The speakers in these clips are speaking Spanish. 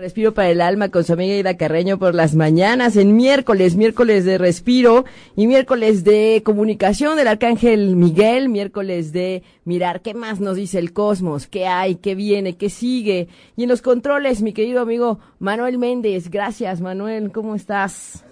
Respiro para el Alma con su amiga Ida Carreño por las mañanas en miércoles, miércoles de respiro y miércoles de comunicación del Arcángel Miguel, miércoles de mirar qué más nos dice el cosmos, qué hay, qué viene, qué sigue. Y en los controles, mi querido amigo Manuel Méndez. Gracias, Manuel, ¿cómo estás?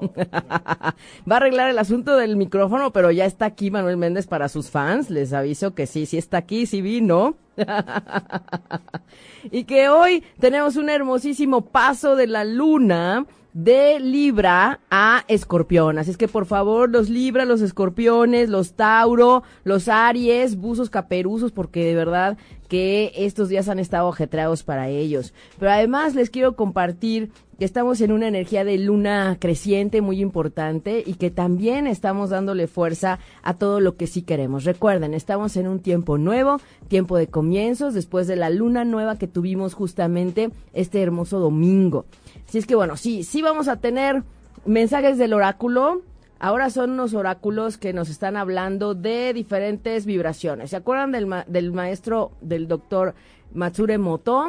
Va a arreglar el asunto del micrófono, pero ya está aquí Manuel Méndez para sus fans. Les aviso que sí, sí está aquí, sí vino. y que hoy tenemos un hermosísimo paso de la luna de Libra a Escorpión. Así es que por favor, los Libra, los Escorpiones, los Tauro, los Aries, buzos caperuzos, porque de verdad que estos días han estado ajetreados para ellos. Pero además les quiero compartir estamos en una energía de luna creciente muy importante y que también estamos dándole fuerza a todo lo que sí queremos. Recuerden, estamos en un tiempo nuevo, tiempo de comienzos, después de la luna nueva que tuvimos justamente este hermoso domingo. Así es que bueno, sí, sí vamos a tener mensajes del oráculo. Ahora son unos oráculos que nos están hablando de diferentes vibraciones. ¿Se acuerdan del, del maestro, del doctor Matsure Moto?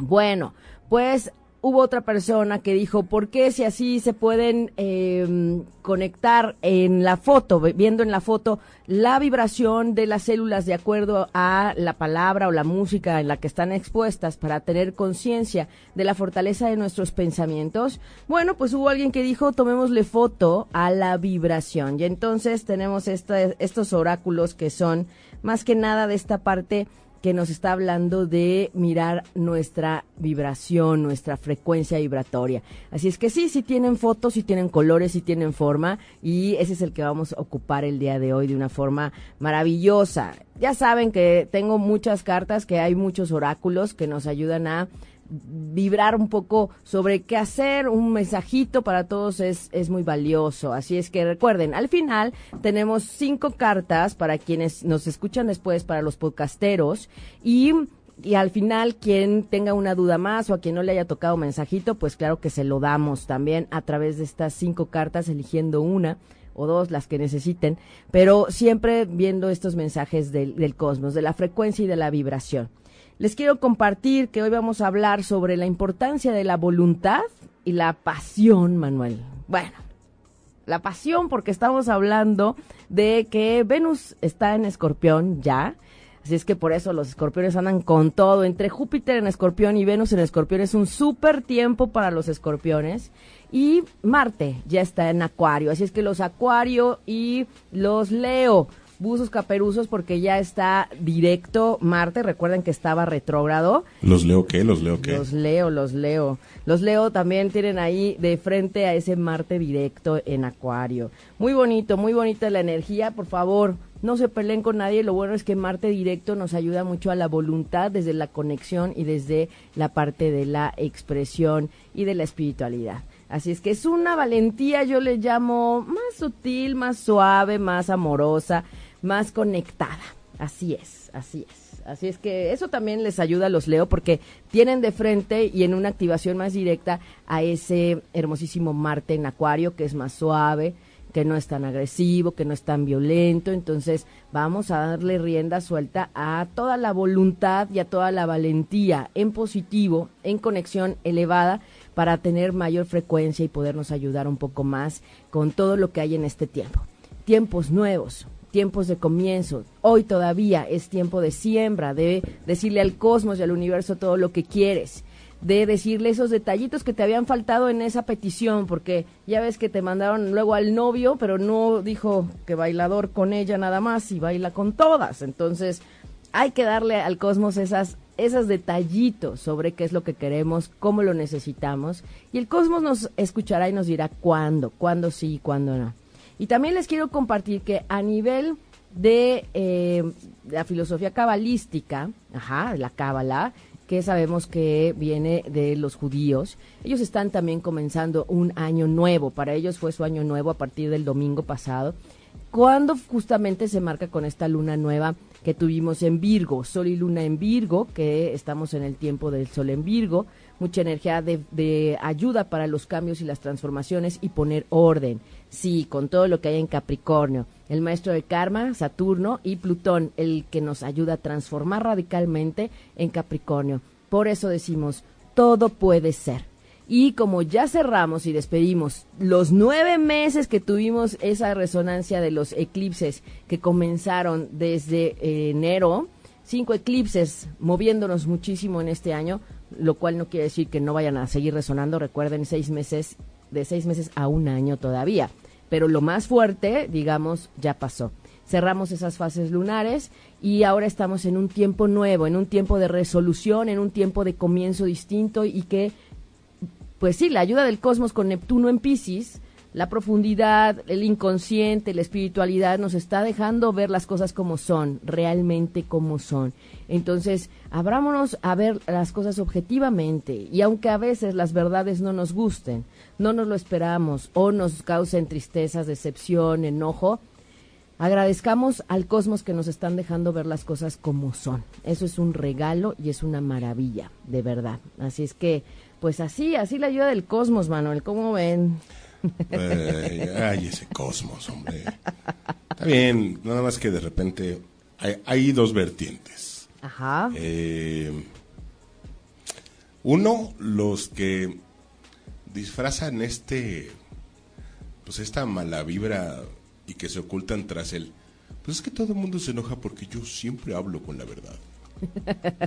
Bueno, pues hubo otra persona que dijo, ¿por qué si así se pueden eh, conectar en la foto, viendo en la foto la vibración de las células de acuerdo a la palabra o la música en la que están expuestas para tener conciencia de la fortaleza de nuestros pensamientos? Bueno, pues hubo alguien que dijo, tomémosle foto a la vibración. Y entonces tenemos estos oráculos que son más que nada de esta parte que nos está hablando de mirar nuestra vibración, nuestra frecuencia vibratoria. Así es que sí, sí tienen fotos, sí tienen colores, sí tienen forma y ese es el que vamos a ocupar el día de hoy de una forma maravillosa. Ya saben que tengo muchas cartas, que hay muchos oráculos que nos ayudan a vibrar un poco sobre qué hacer, un mensajito para todos es, es muy valioso. Así es que recuerden, al final tenemos cinco cartas para quienes nos escuchan después, para los podcasteros, y y al final quien tenga una duda más o a quien no le haya tocado mensajito, pues claro que se lo damos también a través de estas cinco cartas, eligiendo una o dos, las que necesiten, pero siempre viendo estos mensajes del, del cosmos, de la frecuencia y de la vibración. Les quiero compartir que hoy vamos a hablar sobre la importancia de la voluntad y la pasión, Manuel. Bueno, la pasión porque estamos hablando de que Venus está en escorpión ya. Así es que por eso los escorpiones andan con todo. Entre Júpiter en escorpión y Venus en escorpión es un súper tiempo para los escorpiones. Y Marte ya está en acuario. Así es que los acuario y los leo buzos caperuzos porque ya está directo Marte. Recuerden que estaba retrógrado. ¿Los leo qué? ¿Los leo qué? Los leo, los leo. Los leo también tienen ahí de frente a ese Marte directo en Acuario. Muy bonito, muy bonita la energía. Por favor, no se peleen con nadie. Lo bueno es que Marte directo nos ayuda mucho a la voluntad desde la conexión y desde la parte de la expresión y de la espiritualidad. Así es que es una valentía, yo le llamo más sutil, más suave, más amorosa, más conectada. Así es, así es. Así es que eso también les ayuda a los Leo porque tienen de frente y en una activación más directa a ese hermosísimo Marte en Acuario que es más suave, que no es tan agresivo, que no es tan violento. Entonces vamos a darle rienda suelta a toda la voluntad y a toda la valentía en positivo, en conexión elevada para tener mayor frecuencia y podernos ayudar un poco más con todo lo que hay en este tiempo. Tiempos nuevos, tiempos de comienzo. Hoy todavía es tiempo de siembra, de decirle al cosmos y al universo todo lo que quieres, de decirle esos detallitos que te habían faltado en esa petición, porque ya ves que te mandaron luego al novio, pero no dijo que bailador con ella nada más y baila con todas. Entonces, hay que darle al cosmos esas esos detallitos sobre qué es lo que queremos, cómo lo necesitamos, y el cosmos nos escuchará y nos dirá cuándo, cuándo sí y cuándo no. Y también les quiero compartir que a nivel de eh, la filosofía cabalística, ajá, la cábala, que sabemos que viene de los judíos, ellos están también comenzando un año nuevo. Para ellos fue su año nuevo a partir del domingo pasado, cuando justamente se marca con esta luna nueva que tuvimos en Virgo, Sol y Luna en Virgo, que estamos en el tiempo del Sol en Virgo, mucha energía de, de ayuda para los cambios y las transformaciones y poner orden. Sí, con todo lo que hay en Capricornio. El maestro de karma, Saturno y Plutón, el que nos ayuda a transformar radicalmente en Capricornio. Por eso decimos, todo puede ser. Y como ya cerramos y despedimos los nueve meses que tuvimos esa resonancia de los eclipses que comenzaron desde enero, cinco eclipses moviéndonos muchísimo en este año, lo cual no quiere decir que no vayan a seguir resonando. Recuerden, seis meses, de seis meses a un año todavía. Pero lo más fuerte, digamos, ya pasó. Cerramos esas fases lunares y ahora estamos en un tiempo nuevo, en un tiempo de resolución, en un tiempo de comienzo distinto y que pues sí, la ayuda del cosmos con Neptuno en Pisces, la profundidad, el inconsciente, la espiritualidad nos está dejando ver las cosas como son, realmente como son. Entonces, abrámonos a ver las cosas objetivamente y aunque a veces las verdades no nos gusten, no nos lo esperamos o nos causen tristezas, decepción, enojo, agradezcamos al cosmos que nos están dejando ver las cosas como son. Eso es un regalo y es una maravilla, de verdad. Así es que pues así, así la ayuda del cosmos, Manuel. ¿Cómo ven? Ay, ese cosmos, hombre. Está bien, nada más que de repente hay, dos vertientes. Ajá. Eh, uno, los que disfrazan este, pues esta mala vibra y que se ocultan tras él. Pues es que todo el mundo se enoja porque yo siempre hablo con la verdad.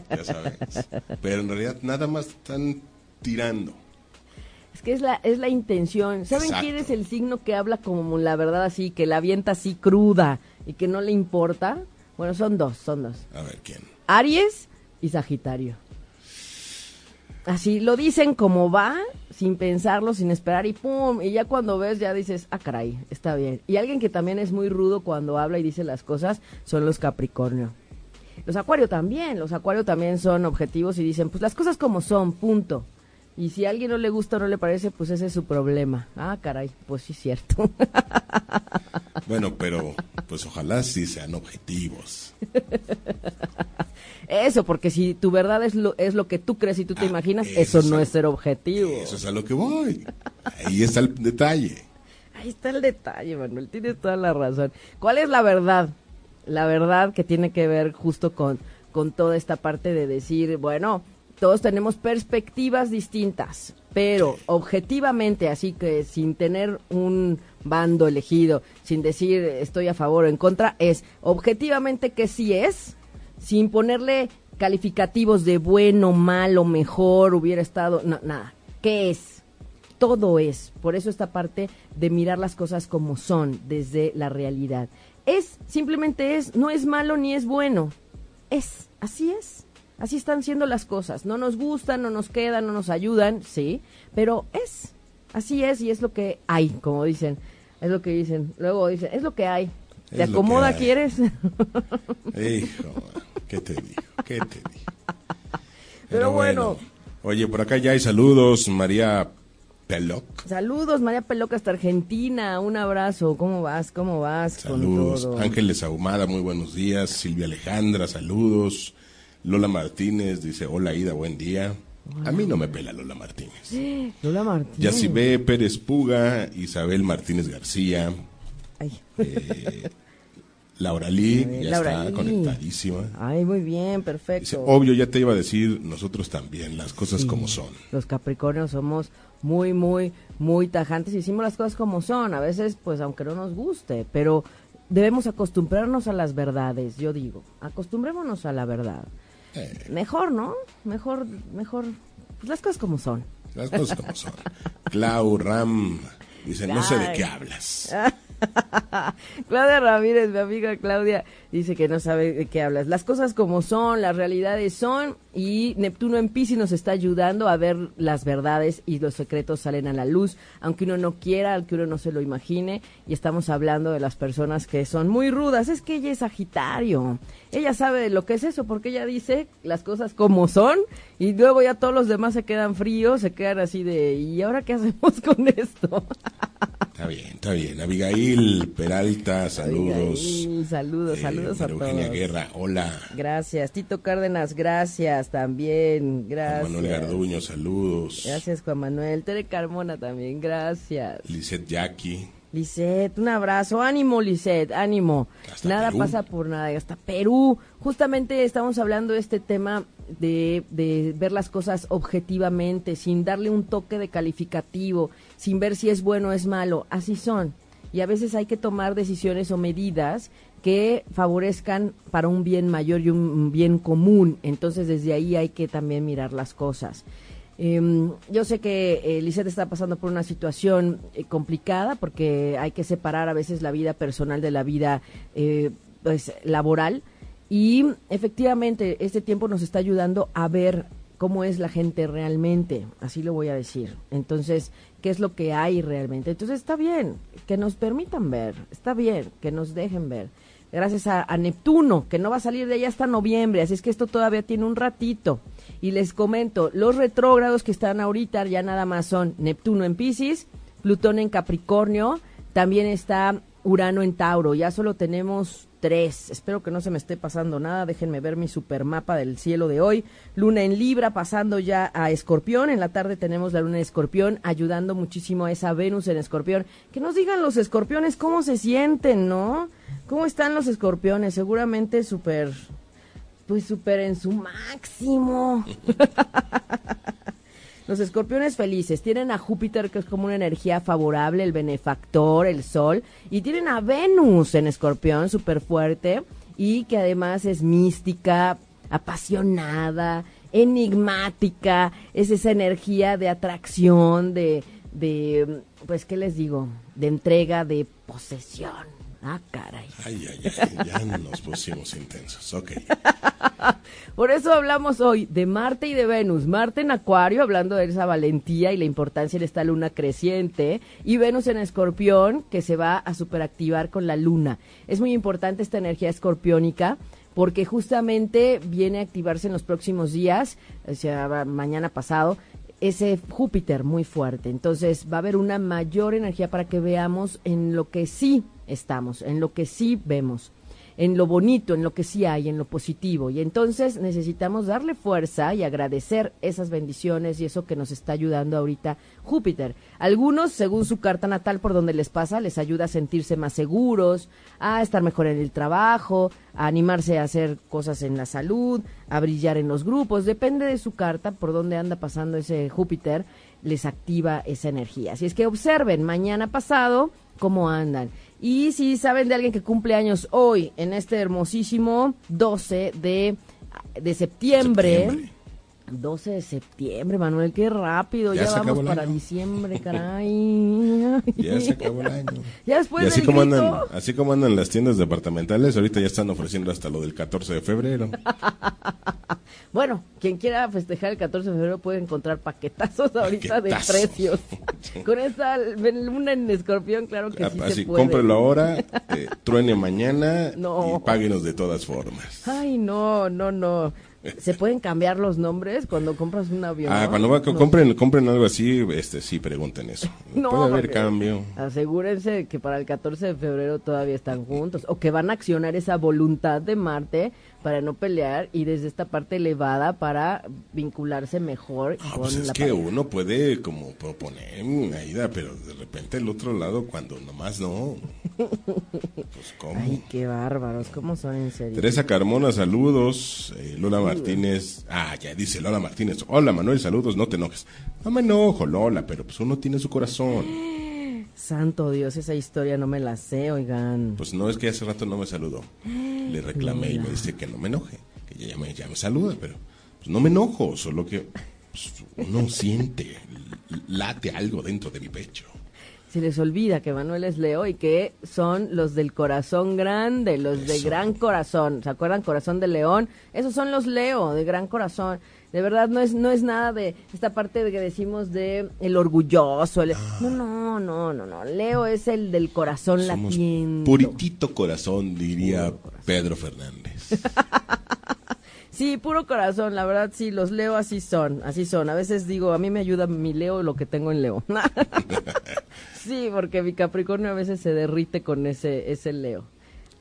Ya sabes. Pero en realidad nada más están tirando. Es que es la, es la intención. ¿Saben quién es el signo que habla como la verdad así, que la avienta así cruda y que no le importa? Bueno, son dos, son dos. A ver, ¿quién? Aries y Sagitario. Así lo dicen como va, sin pensarlo, sin esperar y pum, y ya cuando ves ya dices, ah, caray, está bien. Y alguien que también es muy rudo cuando habla y dice las cosas son los Capricornio. Los Acuario también, los Acuario también son objetivos y dicen, pues las cosas como son, punto. Y si a alguien no le gusta o no le parece, pues ese es su problema. Ah, caray, pues sí es cierto. Bueno, pero pues ojalá sí sean objetivos. Eso, porque si tu verdad es lo, es lo que tú crees y tú te ah, imaginas, eso, no es ser objetivo. Eso es a lo que voy. Ahí está el detalle. Ahí está el detalle, Manuel, tienes toda la razón. ¿Cuál es la verdad? La verdad que tiene que ver justo con, con toda esta parte de decir, bueno, todos tenemos perspectivas distintas, pero objetivamente, así que sin tener un bando elegido, sin decir estoy a favor o en contra, es objetivamente que sí es, sin ponerle calificativos de bueno, malo, mejor, hubiera estado, no, nada, ¿qué es? Todo es, por eso esta parte de mirar las cosas como son desde la realidad. Es, simplemente es, no es malo ni es bueno, es, así es. Así están siendo las cosas. No nos gustan, no nos quedan, no nos ayudan, sí, pero es. Así es y es lo que hay, como dicen. Es lo que dicen. Luego dicen, es lo que hay. ¿Te acomoda, quieres? Hijo, ¿qué te digo? ¿Qué te digo? Pero, bueno. Oye, por acá ya hay saludos. María Peloc. Saludos, María Peloc hasta Argentina. Un abrazo. ¿Cómo vas? ¿Cómo vas? Saludos. Ángeles Ahumada, muy buenos días. Silvia Alejandra, saludos. Lola Martínez dice, hola Ida, buen día. A mí no me pela Lola Martínez. Lola Martínez. Yacibé Pérez Puga, Isabel Martínez García. Eh, Laura Lee, ya está conectadísima. Ay, muy bien, perfecto. obvio, ya te iba a decir, nosotros también, las cosas como son. Los Capricornios somos muy, muy, muy tajantes y hicimos las cosas como son. A veces, pues, aunque no nos guste, pero debemos acostumbrarnos a las verdades, yo digo. Acostumbrémonos a la verdad. Mejor, ¿no? Mejor, mejor, pues las cosas como son. Las cosas como son. Clau Ram dice, no sé de qué hablas. Claudia Ramírez, mi amiga Claudia, dice que no sabe de qué hablas. Las cosas como son, las realidades son, y Neptuno en Pisces nos está ayudando a ver las verdades y los secretos salen a la luz, aunque uno no quiera, aunque uno no se lo imagine, y estamos hablando de las personas que son muy rudas. Es que ella es Sagitario, ella sabe lo que es eso, porque ella dice las cosas como son, y luego ya todos los demás se quedan fríos, se quedan así de, ¿y ahora qué hacemos con esto? Está bien, está bien. Abigail Peralta, saludos. Abigail, saludos, Eh, saludos a María Eugenia todos. Guerra, hola. Gracias. Tito Cárdenas, gracias también. Juan Gracias. Manuel Garduño, saludos. Gracias, Juan Manuel. Tere Carmona también, gracias. Lisette Jackie. Lisette, un abrazo. Ánimo, Lisette, ánimo. Hasta nada Perú. pasa por nada. Hasta Perú. Justamente estamos hablando de este tema de, de ver las cosas objetivamente, sin darle un toque de calificativo, sin ver si es bueno o es malo. Así son. Y a veces hay que tomar decisiones o medidas que favorezcan para un bien mayor y un bien común. Entonces, desde ahí hay que también mirar las cosas. Em, yo sé que eh, Lisette está pasando por una situación eh, complicada porque hay que separar a veces la vida personal de la vida eh, pues, laboral y efectivamente este tiempo nos está ayudando a ver cómo es la gente realmente, así lo voy a decir. Entonces, ¿qué es lo que hay realmente? Entonces está bien que nos permitan ver, está bien que nos dejen ver gracias a, Neptuno, que no va a salir de ahí hasta noviembre, así es que esto todavía tiene un ratito. Y les comento, los retrógrados que están ahorita ya nada más son Neptuno en Pisces, Plutón en Capricornio, también está Urano en Tauro, ya solo tenemos tres. Espero que no se me esté pasando nada, déjenme ver mi supermapa del cielo de hoy. Luna en Libra pasando ya a Escorpión, en la tarde tenemos la Luna en Escorpión ayudando muchísimo a esa Venus en Escorpión. Que nos digan los escorpiones cómo se sienten, ¿no? ¿Cómo están los escorpiones? Seguramente súper, pues súper en su máximo. Los escorpiones felices tienen a Júpiter, que es como una energía favorable, el benefactor, el sol, y tienen a Venus en escorpión, súper fuerte, y que además es mística, apasionada, enigmática, es esa energía de atracción, de, de, pues, ¿qué les digo? De entrega, de posesión. Ah, caray. Ay, ay, ay, ya nos pusimos intensos. Ok. Por eso hablamos hoy de Marte y de Venus. Marte en Acuario, hablando de esa valentía y la importancia de esta luna creciente, y Venus en Escorpión, que se va a superactivar con la luna. Es muy importante esta energía escorpiónica porque justamente viene a activarse en los próximos días, o sea, mañana pasado, ese Júpiter muy fuerte. Entonces va a haber una mayor energía para que veamos en lo que sí estamos, en lo que sí vemos en lo bonito, en lo que sí hay, en lo positivo. Y entonces necesitamos darle fuerza y agradecer esas bendiciones y eso que nos está ayudando ahorita Júpiter. Algunos, según su carta natal por donde les pasa, les ayuda a sentirse más seguros, a estar mejor en el trabajo, a animarse a hacer cosas en la salud, a brillar en los grupos. Depende de su carta por donde anda pasando ese Júpiter, les activa esa energía. Así es que observen mañana pasado cómo andan. Y si saben de alguien que cumple años hoy, en este hermosísimo 12 de, de septiembre. Septiembre. 12 de septiembre, Manuel, qué rápido. Ya vamos para año. diciembre, caray. Ya se acabó el año. Ya después y así del como grito. andan, así como andan las tiendas departamentales, ahorita ya están ofreciendo hasta lo del 14 de febrero. Bueno, quien quiera festejar el 14 de febrero puede encontrar paquetazos ahorita de precios. Con esta luna en escorpión, claro que sí así se puede. cómprelo ahora, eh, truene mañana No. y páguenos de todas formas. Ay, no, no, no. ¿Se pueden cambiar los nombres cuando compras un avión? Ah, cuando va- No. compren, compren algo así, este sí pregunten eso. No, Puede haber cambio. Asegúrense que para el 14 de febrero todavía están juntos o que van a accionar esa voluntad de Marte para no pelear y desde esta parte elevada para vincularse mejor Ah, con pues es la que pareja. uno puede como proponer una ida, pero de repente el otro lado cuando nomás no. Pues cómo. Ay, qué bárbaros, ¿cómo son en serio? Teresa Carmona, saludos. Eh, Lola Martínez. Ah, ya dice Lola Martínez. Hola Manuel, saludos, no te enojes. No me enojo, Lola, pero pues uno tiene su corazón. Santo Dios, esa historia no me la sé, oigan. Pues no es que hace rato no me saludó. Le reclamé y me dice que no me enoje, que ya me, ya me saluda, pero pues no me enojo, solo que pues, uno siente, late algo dentro de mi pecho. Se les olvida que Manuel es Leo y que son los del corazón grande, los de gran corazón. ¿Se acuerdan? Corazón de león. Esos son los Leo, de gran corazón. De verdad, no es, no es nada de esta parte de que decimos de el orgulloso. el- No, no, no, no, no. Leo es el del corazón Somos latiendo. puritito corazón, diría Pedro Fernández. Sí, puro corazón, la verdad sí, los Leo así son, así son. A veces digo, a mí me ayuda mi Leo lo que tengo en Leo. Sí, porque mi Capricornio a veces se derrite con ese, ese Leo.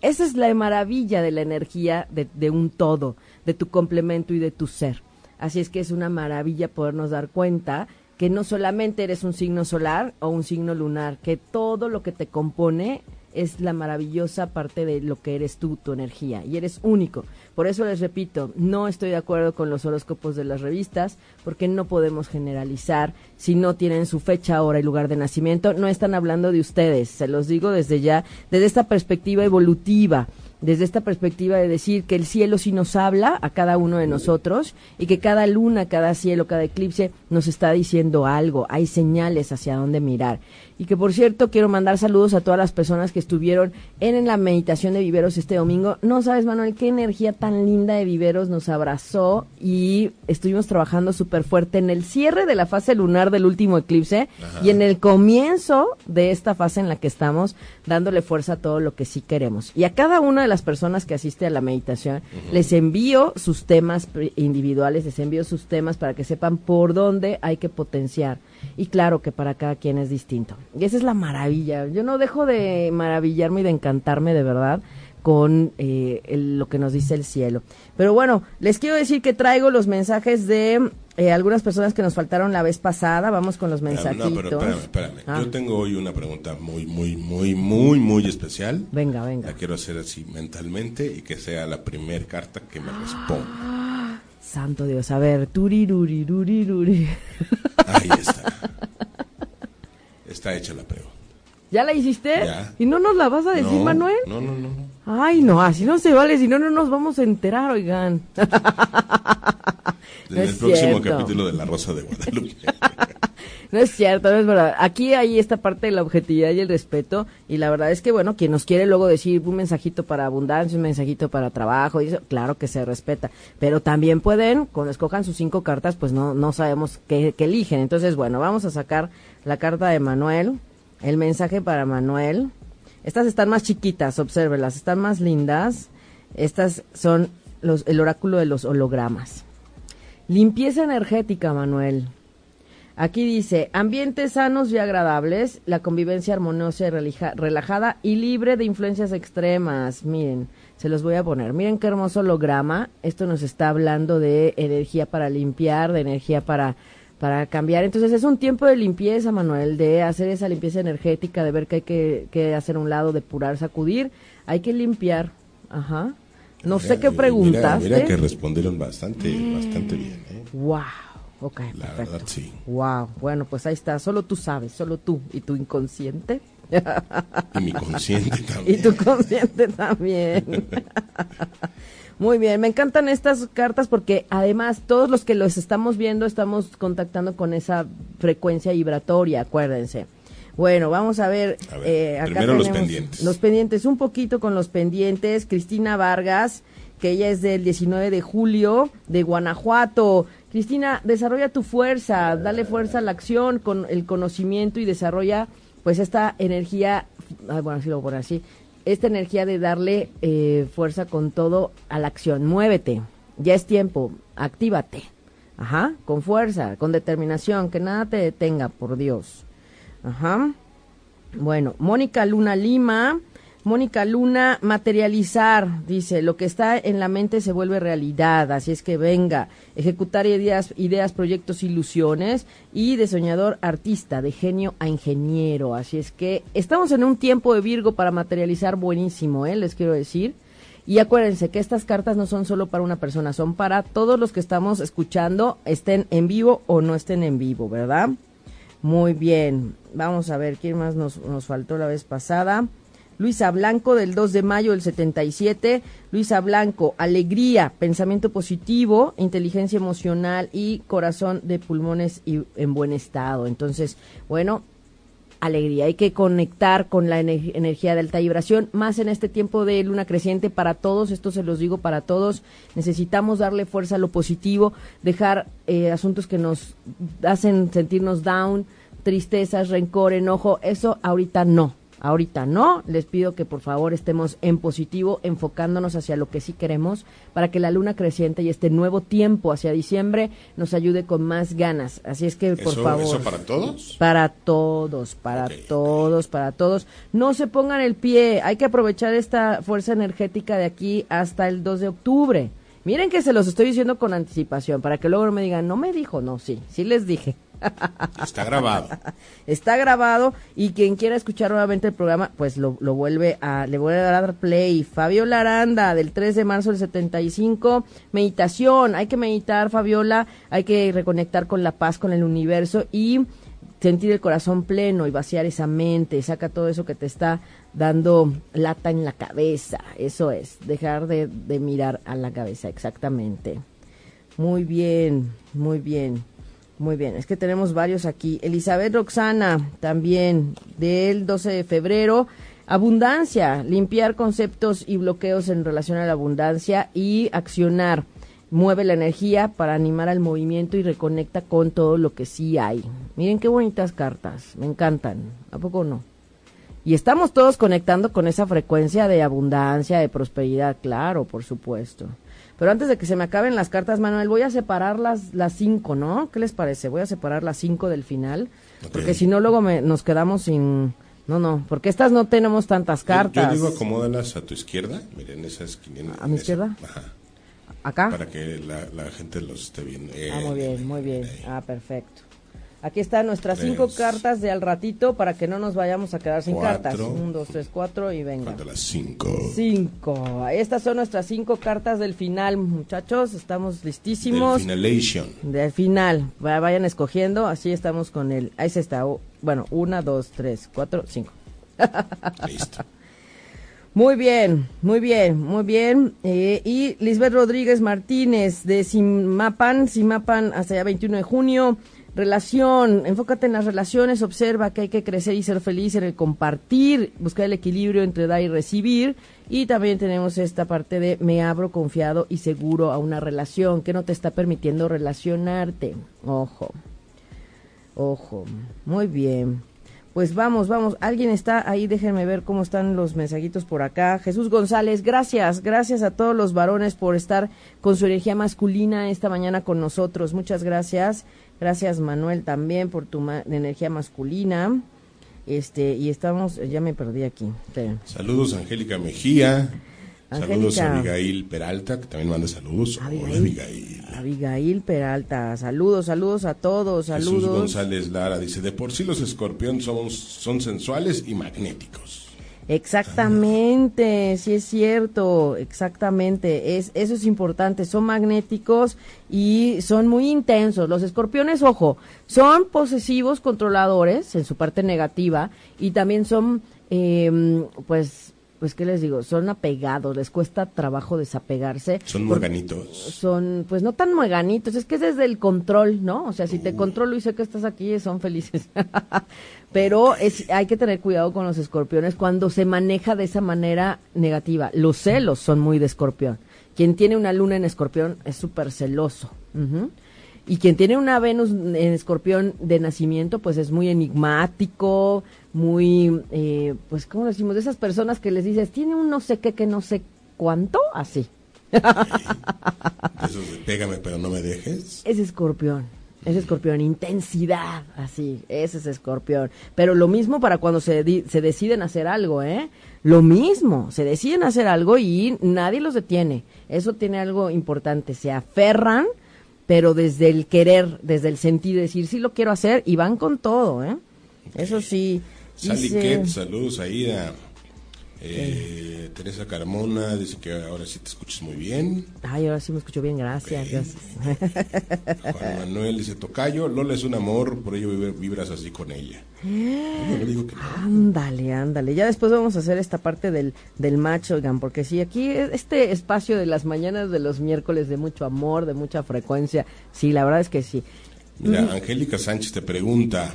Esa es la maravilla de la energía de, de un todo, de tu complemento y de tu ser. Así es que es una maravilla podernos dar cuenta que no solamente eres un signo solar o un signo lunar, que todo lo que te compone es la maravillosa parte de lo que eres tú, tu energía, y eres único. Por eso les repito, no estoy de acuerdo con los horóscopos de las revistas, porque no podemos generalizar si no tienen su fecha, hora y lugar de nacimiento. No están hablando de ustedes, se los digo desde ya, desde esta perspectiva evolutiva desde esta perspectiva de decir que el cielo sí nos habla a cada uno de nosotros y que cada luna, cada cielo, cada eclipse nos está diciendo algo, hay señales hacia dónde mirar. Y que por cierto quiero mandar saludos a todas las personas que estuvieron en, la meditación de Viveros este domingo. No sabes, Manuel, qué energía tan linda de Viveros nos abrazó y estuvimos trabajando súper fuerte en el cierre de la fase lunar del último eclipse y en el comienzo de esta fase en la que estamos dándole fuerza a todo lo que sí queremos. Y a cada una de las personas que asiste a la meditación les envío sus temas individuales, les envío sus temas para que sepan por dónde hay que potenciar y claro que para cada quien es distinto. Y esa es la maravilla. Yo no dejo de maravillarme y de encantarme de verdad con eh, lo que nos dice el cielo. Pero bueno, les quiero decir que traigo los mensajes de eh, algunas personas que nos faltaron la vez pasada. Vamos con los mensajitos. No, pero espérame, espérame. Ah. Yo tengo hoy una pregunta muy, muy, muy, muy, muy especial. Venga, venga. La quiero hacer así mentalmente y que sea la primera carta que me responda. Santo Dios, a ver, turirurirurirurir. Ahí está. Está hecha la prueba. ¿Ya la hiciste? ¿Y no nos la vas a decir, Manuel? No, no, no, Ay, no, así no se vale, si no, no nos vamos a enterar, oigan. En el próximo capítulo de La Rosa de Guadalupe. No es cierto, no es verdad. Aquí hay esta parte de la objetividad y el respeto. Y la verdad es que, bueno, quien nos quiere luego decir un mensajito para abundancia, un mensajito para trabajo, y eso, claro que se respeta. Pero también pueden, cuando escojan sus cinco cartas, pues no, no sabemos qué, eligen. Entonces, bueno, vamos a sacar la carta de Manuel, el mensaje para Manuel. Estas están más chiquitas, obsérvelas, están más lindas. Estas son los, el oráculo de los hologramas. Limpieza energética, Manuel. Aquí dice, ambientes sanos y agradables, la convivencia armoniosa y relajada y libre de influencias extremas. Miren, se los voy a poner. Miren qué hermoso holograma. Esto nos está hablando de energía para limpiar, de energía para, para cambiar. Entonces es un tiempo de limpieza, Manuel, de hacer esa limpieza energética, de ver que hay que, que hacer un lado, depurar, sacudir. Hay que limpiar. Ajá. No sé qué preguntas. Mira, que respondieron bastante, bastante bien. ¿eh? Wow. Ok, La verdad, sí. Wow, bueno, pues ahí está, solo tú sabes, solo tú y tu inconsciente. Y mi consciente también. y tu consciente también. Muy bien, me encantan estas cartas porque además todos los que los estamos viendo estamos contactando con esa frecuencia vibratoria, acuérdense. Bueno, vamos a ver. eh, acá primero los pendientes. Los pendientes, un poquito con los pendientes. Cristina Vargas, que ella es del 19 de julio de Guanajuato. Cristina, desarrolla tu fuerza, dale fuerza a la acción con el conocimiento y desarrolla pues esta energía, ah, bueno, así lo poner así, esta energía de darle eh, fuerza con todo a la acción. Muévete, ya es tiempo, actívate. Ajá, con fuerza, con determinación, que nada te detenga, por Dios. Ajá. Bueno, Mónica Luna Lima Mónica Luna, materializar, dice, lo que está en la mente se vuelve realidad, así es que venga, ejecutar ideas, ideas, proyectos, ilusiones y de soñador artista, de genio a ingeniero, así es que estamos en un tiempo de Virgo para materializar buenísimo, ¿eh? les quiero decir. Y acuérdense que estas cartas no son solo para una persona, son para todos los que estamos escuchando, estén en vivo o no estén en vivo, ¿verdad? Muy bien, vamos a ver, ¿quién más nos, nos faltó la vez pasada? Luisa Blanco del 2 de mayo del 77. Luisa Blanco, alegría, pensamiento positivo, inteligencia emocional y corazón de pulmones y en buen estado. Entonces, bueno, alegría. Hay que conectar con la energía de alta vibración, más en este tiempo de luna creciente para todos, esto se los digo para todos, necesitamos darle fuerza a lo positivo, dejar eh, asuntos que nos hacen sentirnos down, tristezas, rencor, enojo, eso ahorita no ahorita no. Les pido que por favor estemos en positivo, enfocándonos hacia lo que sí queremos, para que la luna creciente y este nuevo tiempo hacia diciembre nos ayude con más ganas. Así es que por favor. ¿Eso para todos? Para todos, para todos, para todos. No se pongan el pie, hay que aprovechar esta fuerza energética de aquí hasta el 2 de octubre. Miren que se los estoy diciendo con anticipación, para que luego me digan, no me dijo, no, sí, sí les dije. Está grabado. Está grabado y quien quiera escuchar nuevamente el programa, pues lo, lo vuelve a, le vuelve a dar play. Fabiola Aranda, del 3 de marzo del 75, meditación, hay que meditar, Fabiola, hay que reconectar con la paz, con el universo y sentir el corazón pleno y vaciar esa mente, saca todo eso que te está dando lata en la cabeza, eso es, dejar de, de mirar a la cabeza, exactamente. Muy bien, muy bien. Muy bien, es que tenemos varios aquí. Elizabeth Roxana, también del 12 de febrero. Abundancia, limpiar conceptos y bloqueos en relación a la abundancia y accionar. Mueve la energía para animar al movimiento y reconecta con todo lo que sí hay. Miren qué bonitas cartas, me encantan. ¿A poco no? Y estamos todos conectando con esa frecuencia de abundancia, de prosperidad, claro, por supuesto. Pero antes de que se me acaben las cartas, Manuel, voy a separar las, las cinco, ¿no? ¿Qué les parece? Voy a separar las cinco del final, porque si no luego me, nos quedamos sin... No, no, porque estas no tenemos tantas cartas. Yo, digo acomódalas a tu izquierda, miren esas 500. ¿A mi izquierda? Ajá. ¿Acá? Para que la, la gente los esté viendo. ah, muy bien, muy bien. Ah, perfecto. Aquí están nuestras cinco cartas de al ratito para que no nos vayamos a quedar sin cartas. Un, dos, tres, cuatro y venga. las cinco. Cinco. Estas son nuestras cinco cartas del final, muchachos. Estamos listísimos. Del finalation. Del final. Vayan escogiendo. Así estamos con el. Ahí se está. Bueno, una, dos, tres, cuatro, cinco. Listo. Muy bien, muy bien, muy bien. Eh, y Lisbeth Rodríguez Martínez de Simapan, Simapan hasta el 21 de junio. Relación, enfócate en las relaciones, observa que hay que crecer y ser feliz en el compartir, buscar el equilibrio entre dar y recibir. Y también tenemos esta parte de me abro confiado y seguro a una relación que no te está permitiendo relacionarte. Ojo, ojo, muy bien. Pues vamos, vamos. Alguien está ahí, déjenme ver cómo están los mensajitos por acá. Jesús González, gracias, gracias a todos los varones por estar con su energía masculina esta mañana con nosotros. Muchas gracias. Gracias Manuel también por tu energía masculina. Este, y estamos, ya me perdí aquí. Saludos Angélica Mejía. Saludos a Abigail Peralta, que también manda saludos. Abigail, Abigail. Peralta, saludos, saludos a todos, saludos. Jesús González Lara dice, de por sí los escorpiones son, son sensuales y magnéticos. Exactamente, sí es cierto, exactamente, es, eso es importante, son magnéticos y son muy intensos. Los escorpiones, ojo, son posesivos, controladores en su parte negativa y también son, eh, pues, pues, ¿qué les digo? Son apegados, les cuesta trabajo desapegarse. Son mueganitos. Son, pues no tan mueganitos, es que es desde el control, ¿no? O sea, si te controlo y sé que estás aquí, son felices. Pero es, hay que tener cuidado con los escorpiones cuando se maneja de esa manera negativa. Los celos son muy de escorpión. Quien tiene una luna en escorpión es súper celoso. Y quien tiene una Venus en escorpión de nacimiento, pues es muy enigmático, muy, eh, pues, ¿cómo decimos? De esas personas que les dices, tiene un no sé qué, que no sé cuánto, así. Eso pégame, pero no me dejes. Es escorpión. Es escorpión, intensidad, así, ese es escorpión. Pero lo mismo para cuando se, se deciden hacer algo, ¿eh? Lo mismo, se deciden hacer algo y nadie los detiene. Eso tiene algo importante, se aferran, pero desde el querer, desde el sentir, decir, sí lo quiero hacer y van con todo, ¿eh? Eso sí. Sally saludos ahí a eh, Teresa Carmona dice que ahora sí te escuchas muy bien. Ay, ahora sí me escucho bien, gracias. Juan Manuel dice, Tocayo, Lola es un amor, por ello vibras así con ella. Ándale, ándale. Ya después vamos a hacer esta parte del, del macho, oigan, porque sí, aquí este espacio de las mañanas de los miércoles de mucho amor, de mucha frecuencia, sí, la verdad es que sí. Mira, Angélica Sánchez te pregunta,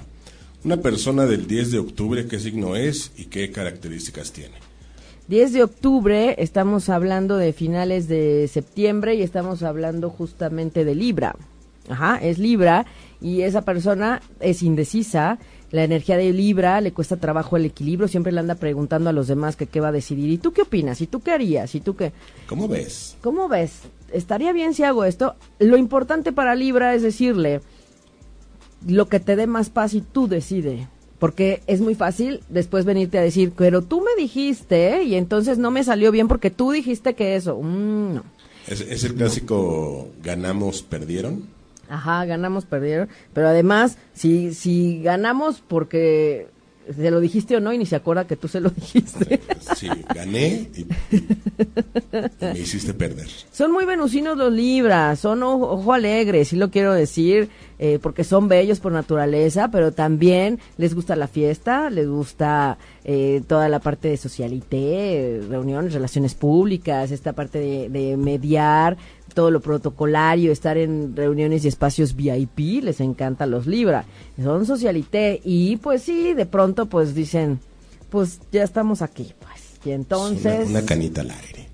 una persona del 10 de octubre, ¿qué signo es y qué características tiene? 10 de octubre, estamos hablando de finales de septiembre y estamos hablando justamente de Libra. Ajá, es Libra y esa persona es indecisa, la energía de Libra le cuesta trabajo el equilibrio, siempre le anda preguntando a los demás que qué va a decidir. ¿Y tú qué opinas? ¿Y tú qué harías? ¿Y tú qué? ¿Cómo ves? ¿Cómo ves? ¿Estaría bien si hago esto? Lo importante para Libra es decirle lo que te dé más paz y tú decide. Porque es muy fácil después venirte a decir, pero tú me dijiste y entonces no me salió bien porque tú dijiste que eso. Mm, no. ¿Es, es el clásico ganamos, perdieron? Ajá, ganamos, perdieron. Pero además, si, si ganamos porque se lo dijiste o no y ni se acuerda que tú se lo dijiste. Sí, gané y, y me hiciste perder. Son muy venusinos los libras, son ojo, ojo alegre, sí lo quiero decir, eh, porque son bellos por naturaleza, pero también les gusta la fiesta, les gusta eh, toda la parte de socialité, reuniones, relaciones públicas, esta parte de, de mediar, todo lo protocolario, estar en reuniones y espacios VIP, les encanta los Libra. Son socialité y pues sí, de pronto pues dicen, pues ya estamos aquí, pues. Y entonces... Una, una canita al aire.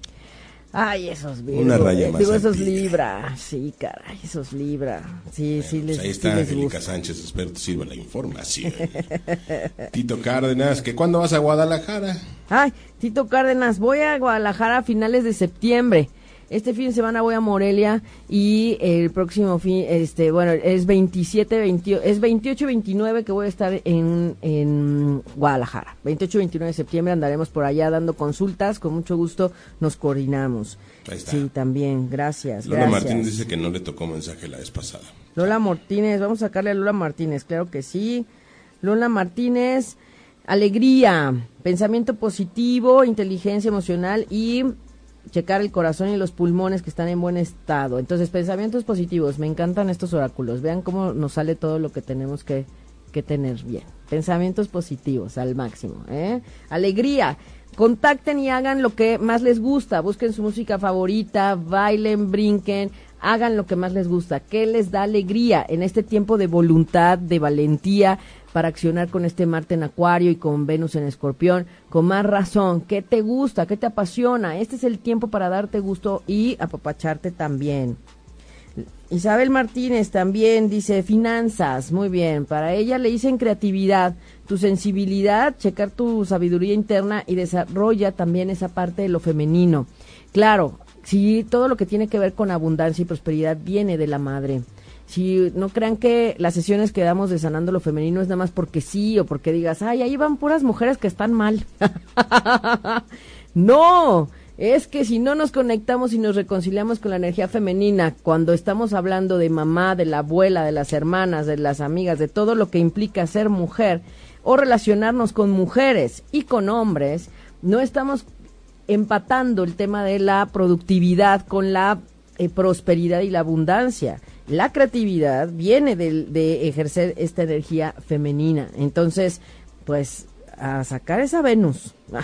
Ay, esos Virgo, Una raya más digo, esos. Libra, sí, caray, esos Libra. Sí, sí Pues les, ahí sí está les Angélica gusta. Sánchez, espero te sirva la información. Tito Cárdenas, ¿que cuándo vas a Guadalajara? Ay, Tito Cárdenas, voy a Guadalajara a finales de septiembre. Este fin de semana voy a Morelia y el próximo fin, este, bueno, es 27, 28, es 28 y 29 que voy a estar en, en Guadalajara. 28 y 29 de septiembre andaremos por allá dando consultas, con mucho gusto nos coordinamos. Ahí está. Sí, también, gracias. Lola gracias. Martínez dice que no le tocó mensaje la vez pasada. Lola Martínez, vamos a sacarle a Lola Martínez, claro que sí. Lola Martínez, alegría, pensamiento positivo, inteligencia emocional y checar el corazón y los pulmones que están en buen estado. Entonces, pensamientos positivos, me encantan estos oráculos. Vean cómo nos sale todo lo que tenemos que, que tener bien. Pensamientos positivos al máximo. ¿eh? Alegría. Contacten y hagan lo que más les gusta. Busquen su música favorita, bailen, brinquen, hagan lo que más les gusta. ¿Qué les da alegría en este tiempo de voluntad, de valentía para accionar con este Marte en Acuario y con Venus en Escorpión? Con más razón. ¿Qué te gusta? ¿Qué te apasiona? Este es el tiempo para darte gusto y apapacharte también. Isabel Martínez también dice finanzas, muy bien, para ella le dicen creatividad, tu sensibilidad, checar tu sabiduría interna y desarrolla también esa parte de lo femenino. Claro, si todo lo que tiene que ver con abundancia y prosperidad viene de la madre. Si no crean que las sesiones que damos de sanando lo femenino es nada más porque sí o porque digas, ay, ahí van puras mujeres que están mal. no, es que si no nos conectamos y nos reconciliamos con la energía femenina, cuando estamos hablando de mamá, de la abuela, de las hermanas, de las amigas, de todo lo que implica ser mujer o relacionarnos con mujeres y con hombres, no estamos empatando el tema de la productividad con la eh, prosperidad y la abundancia. La creatividad viene de, ejercer esta energía femenina. Entonces, pues, a sacar esa Venus.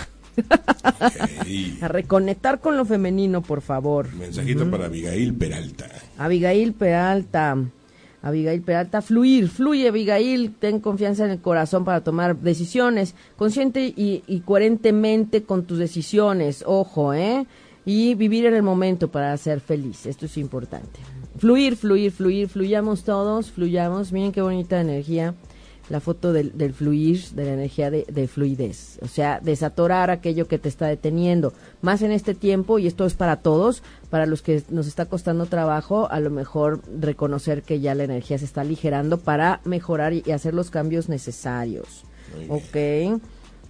A reconectar con lo femenino, por favor. mensajito para Abigail Peralta. Abigail Peralta. Abigail Peralta, fluir, fluye Abigail, ten confianza en el corazón para tomar decisiones, consciente y, y coherentemente con tus decisiones, ojo, ¿eh? Y vivir en el momento para ser feliz, esto es importante. Fluir, fluir, fluir, fluyamos todos, fluyamos, miren qué bonita energía, la foto del, del fluir, de la energía de, de fluidez, o sea, desatorar aquello que te está deteniendo, más en este tiempo, y esto es para todos, para los que nos está costando trabajo, a lo mejor reconocer que ya la energía se está aligerando para mejorar y, y hacer los cambios necesarios. Ok.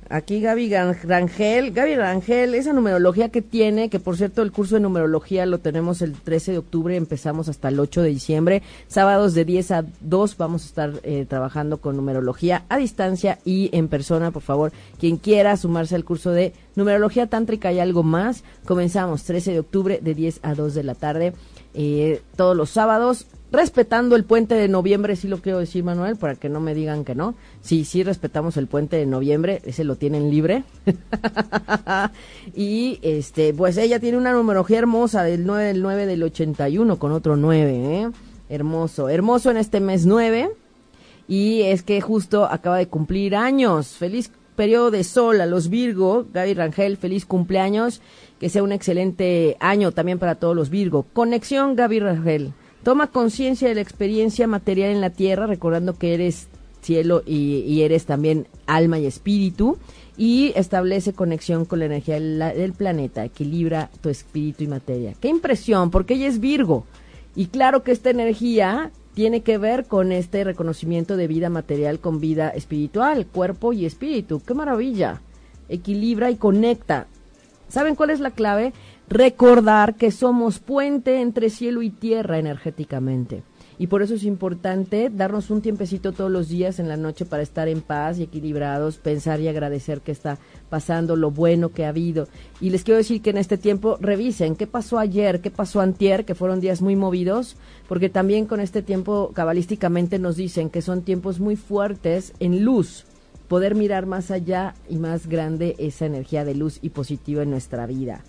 Aquí Gaby Rangel, Gaby Rangel, esa numerología que tiene, que por cierto el curso de numerología lo tenemos el 13 de octubre, empezamos hasta el 8 de diciembre, sábados de 10 a 2 vamos a estar eh, trabajando con numerología a distancia y en persona, por favor, quien quiera sumarse al curso de numerología tántrica y algo más, comenzamos 13 de octubre de 10 a 2 de la tarde, eh, todos los sábados, respetando el puente de noviembre, sí lo quiero decir, Manuel, para que no me digan que no. Sí, sí respetamos el puente de noviembre, ese lo tienen libre. y este, pues ella tiene una numerología hermosa del 9 del 9 del 81 con otro 9, ¿eh? Hermoso, hermoso en este mes 9. Y es que justo acaba de cumplir años. Feliz periodo de sol a los Virgo. Gaby Rangel, feliz cumpleaños. Que sea un excelente año también para todos los Virgo. Conexión Gaby Rangel. Toma conciencia de la experiencia material en la tierra, recordando que eres cielo y, eres también alma y espíritu. Y establece conexión con la energía del, planeta, equilibra tu espíritu y materia. Qué impresión, porque ella es Virgo. Y claro que esta energía tiene que ver con este reconocimiento de vida material con vida espiritual, cuerpo y espíritu. ¡Qué maravilla! Equilibra y conecta. ¿Saben cuál es la clave? Recordar que somos puente entre cielo y tierra energéticamente y por eso es importante darnos un tiempecito todos los días en la noche para estar en paz y equilibrados, pensar y agradecer que está pasando, lo bueno que ha habido. Y les quiero decir que en este tiempo revisen qué pasó ayer, qué pasó antier, que fueron días muy movidos, porque también con este tiempo cabalísticamente nos dicen que son tiempos muy fuertes en luz, poder mirar más allá y más grande esa energía de luz y positiva en nuestra vida.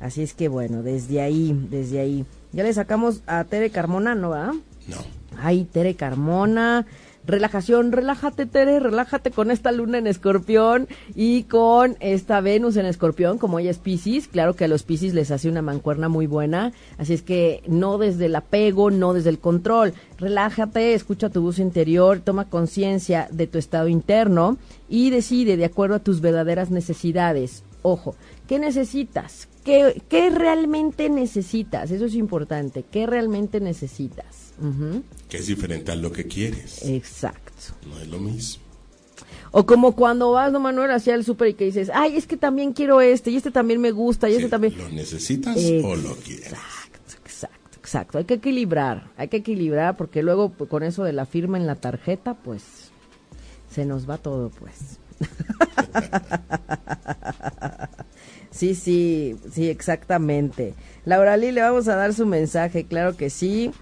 Así es que bueno, desde ahí, desde ahí. Ya le sacamos a Tere Carmona, ¿no va? No. Ay, Tere Carmona. Relajación, relájate Tere, relájate con esta luna en escorpión y con esta Venus en escorpión, como ella es Pisces, claro que a los Pisces les hace una mancuerna muy buena, así es que no desde el apego, no desde el control, relájate, escucha tu voz interior, toma conciencia de tu estado interno y decide de acuerdo a tus verdaderas necesidades. Ojo, ¿qué necesitas? ¿Qué, qué realmente necesitas? Eso es importante, ¿qué realmente necesitas? Que es diferente a lo que quieres. Exacto. No es lo mismo. O como cuando vas, no Manuel, hacia el súper y que dices, ay, es que también quiero este, y este también me gusta, y este también... ¿Lo necesitas o lo quieres? Exacto, exacto, exacto. Hay que equilibrar, hay que equilibrar, porque luego pues, con eso de la firma en la tarjeta, pues, se nos va todo, pues. sí, sí, sí, exactamente. Laura Lee, le vamos a dar su mensaje, claro que sí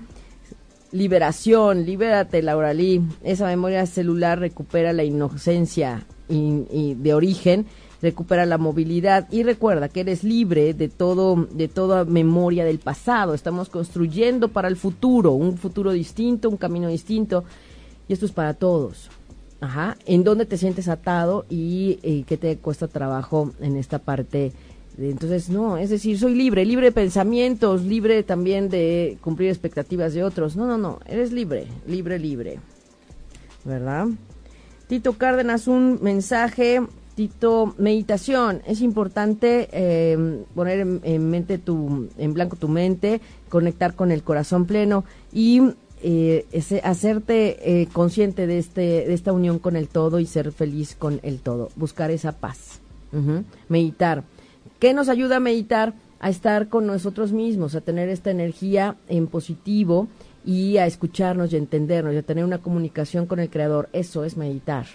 liberación, libérate, Laura Lee. Esa memoria celular recupera la inocencia y, de origen, recupera la movilidad y recuerda que eres libre de todo, de toda memoria del pasado. Estamos construyendo para el futuro, un futuro distinto, un camino distinto y esto es para todos. Ajá. ¿En dónde te sientes atado y, y qué te cuesta trabajo en esta parte? Entonces, no, es decir, soy libre, libre de pensamientos, libre también de cumplir expectativas de otros. No, no, no, eres libre, libre, libre. ¿Verdad? Tito Cárdenas, un mensaje. Tito, meditación. Es importante em, poner en, mente tu, en blanco tu mente, conectar con el corazón pleno y eh, hacerte eh, consciente de, este, de esta unión con el todo y ser feliz con el todo. Buscar esa paz. Meditar ¿Qué nos ayuda a meditar? A estar con nosotros mismos, a tener esta energía en positivo y a escucharnos y a entendernos y a tener una comunicación con el Creador. Eso es meditar.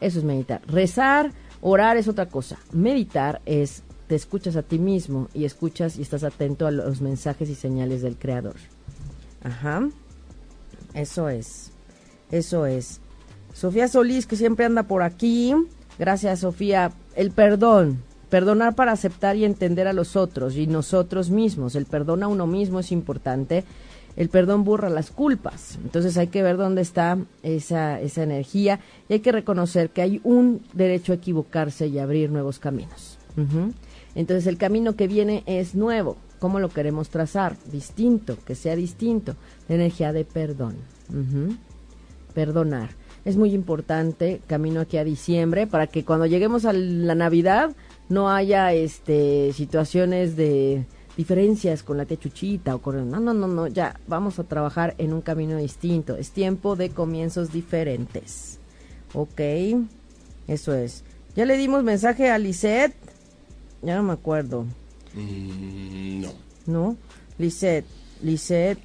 Eso es meditar. Rezar, orar es otra cosa. Meditar es te escuchas a ti mismo y escuchas y estás atento a los mensajes y señales del Creador. Ajá. Eso es. Eso es. Sofía Solís, que siempre anda por aquí. Gracias, Sofía. El perdón. Perdonar para aceptar y entender a los otros y nosotros mismos. El perdón a uno mismo es importante. El perdón burra las culpas. Entonces hay que ver dónde está esa, esa energía y hay que reconocer que hay un derecho a equivocarse y abrir nuevos caminos. Entonces el camino que viene es nuevo. ¿Cómo lo queremos trazar? Distinto, que sea distinto. Energía de perdón. Perdonar. Es muy importante, camino aquí a diciembre, para que cuando lleguemos a la Navidad no haya este situaciones de diferencias con la techuchita o con no no no no ya vamos a trabajar en un camino distinto es tiempo de comienzos diferentes ok eso es ya le dimos mensaje a Lisette ya no me acuerdo mm, no. No Lisette Lisette.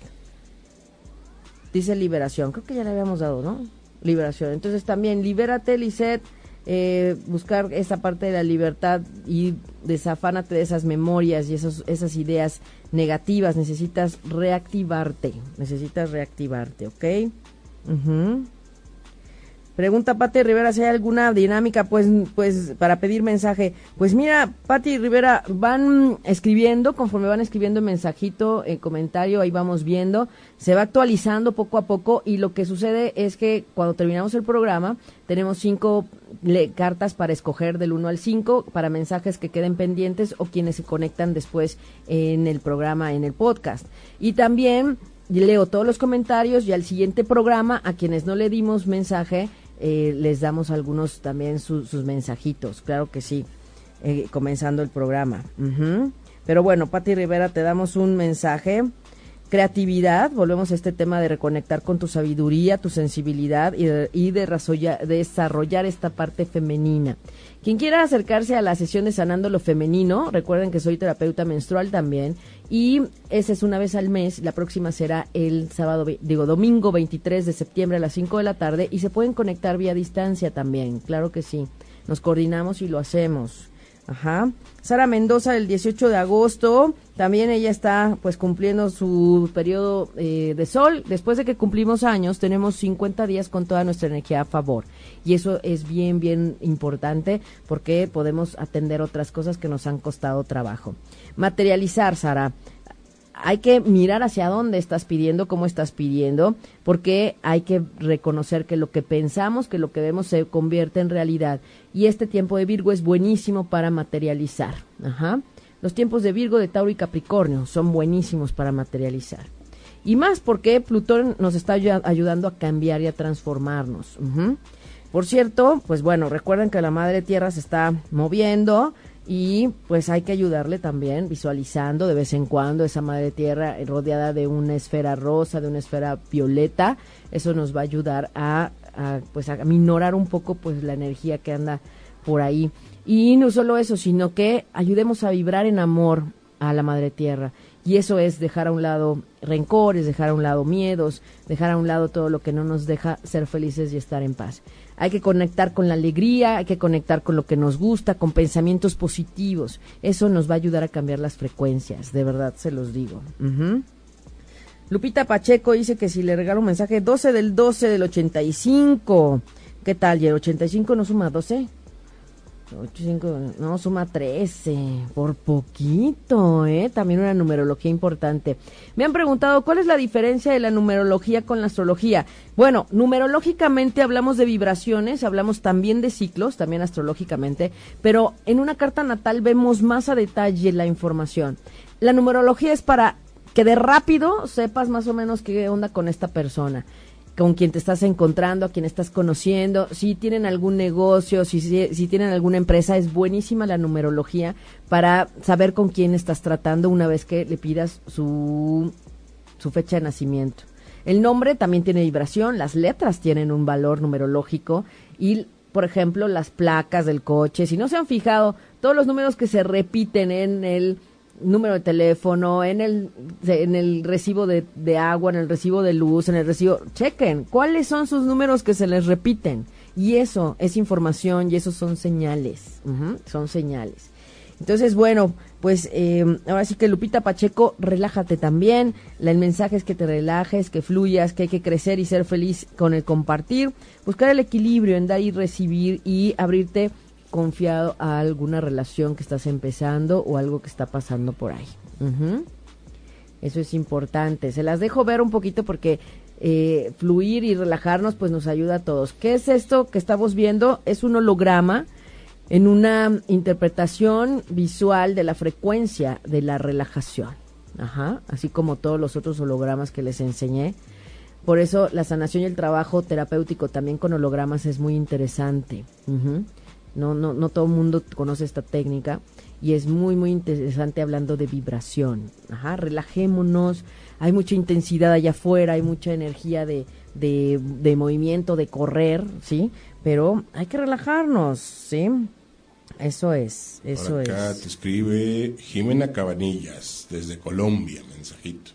Dice liberación. Creo que ya le habíamos dado no liberación. Entonces también libérate Lisette. Eh, buscar esa parte de la libertad y desafánate de esas memorias y esas ideas negativas. Necesitas reactivarte, necesitas reactivarte, ¿ok? Pregunta Pati Rivera si hay alguna dinámica pues pues para pedir mensaje. Pues mira, Pati Rivera van escribiendo, conforme van escribiendo mensajito, en comentario, ahí vamos viendo, se va actualizando poco a poco y lo que sucede es que cuando terminamos el programa tenemos cinco cartas para escoger del 1 al 5 para mensajes que queden pendientes o quienes se conectan después en el programa, en el podcast. Y también leo todos los comentarios y al siguiente programa, a quienes no le dimos mensaje, eh, les damos algunos también sus mensajitos, claro que sí, eh, comenzando el programa. Pero bueno, Pati Rivera, te damos un mensaje. Creatividad, volvemos a este tema de reconectar con tu sabiduría, tu sensibilidad y y de desarrollar esta parte femenina. Quien quiera acercarse a la sesión de Sanando lo Femenino, recuerden que soy terapeuta menstrual también y esa es una vez al mes, la próxima será el sábado, digo, domingo 23 de septiembre a las 5 de la tarde y se pueden conectar vía distancia también, claro que sí. Nos coordinamos y lo hacemos. Ajá. Sara Mendoza el 18 de agosto, también ella está pues cumpliendo su periodo eh, de sol. Después de que cumplimos años, tenemos 50 días con toda nuestra energía a favor. Y eso es bien, bien importante porque podemos atender otras cosas que nos han costado trabajo. Materializar, Sara hay que mirar hacia dónde estás pidiendo, cómo estás pidiendo, porque hay que reconocer que lo que pensamos, que lo que vemos se convierte en realidad. Y este tiempo de Virgo es buenísimo para materializar. Ajá. Los tiempos de Virgo, de Tauro y Capricornio son buenísimos para materializar. Y más porque Plutón nos está ayudando a cambiar y a transformarnos. Por cierto, pues bueno, recuerden que la Madre Tierra se está moviendo, y pues hay que ayudarle también visualizando de vez en cuando esa madre tierra rodeada de una esfera rosa, de una esfera violeta, eso nos va a ayudar a, pues a minorar un poco pues la energía que anda por ahí. Y no solo eso, sino que ayudemos a vibrar en amor a la madre tierra. Y eso es dejar a un lado rencores, dejar a un lado miedos, dejar a un lado todo lo que no nos deja ser felices y estar en paz. Hay que conectar con la alegría, hay que conectar con lo que nos gusta, con pensamientos positivos. Eso nos va a ayudar a cambiar las frecuencias, de verdad se los digo. Lupita Pacheco dice que si le regalo un mensaje 12 del 12 del 85. ¿Qué tal? ¿Y el 85 no suma 12? 8, 5, no, suma 13, por poquito, ¿eh? También una numerología importante. Me han preguntado, ¿cuál es la diferencia de la numerología con la astrología? Bueno, numerológicamente hablamos de vibraciones, hablamos también de ciclos, también astrológicamente, pero en una carta natal vemos más a detalle la información. La numerología es para que de rápido sepas más o menos qué onda con esta persona con quien te estás encontrando, a quien estás conociendo, si tienen algún negocio, si, si, tienen alguna empresa, es buenísima la numerología para saber con quién estás tratando una vez que le pidas su, su fecha de nacimiento. El nombre también tiene vibración, las letras tienen un valor numerológico y, por ejemplo, las placas del coche, si no se han fijado, todos los números que se repiten en el número de teléfono, en el, en el recibo de, agua, en el recibo de luz, en el recibo. Chequen cuáles son sus números que se les repiten. Y eso es información y eso son señales. son señales. Entonces, bueno, pues eh, ahora sí que Lupita Pacheco, relájate también. el mensaje es que te relajes, que fluyas, que hay que crecer y ser feliz con el compartir. Buscar el equilibrio en dar y recibir y abrirte confiado a alguna relación que estás empezando o algo que está pasando por ahí. Eso es importante. Se las dejo ver un poquito porque eh, fluir y relajarnos pues nos ayuda a todos. ¿Qué es esto que estamos viendo? Es un holograma en una interpretación visual de la frecuencia de la relajación. Ajá, así como todos los otros hologramas que les enseñé. Por eso la sanación y el trabajo terapéutico también con hologramas es muy interesante. No, no, no todo el mundo conoce esta técnica y es muy, muy interesante hablando de vibración. Ajá, relajémonos, hay mucha intensidad allá afuera, hay mucha energía de, de, de movimiento, de correr, ¿sí? Pero hay que relajarnos, ¿sí? Eso es, eso Por acá te escribe Jimena Cabanillas, desde Colombia, mensajito.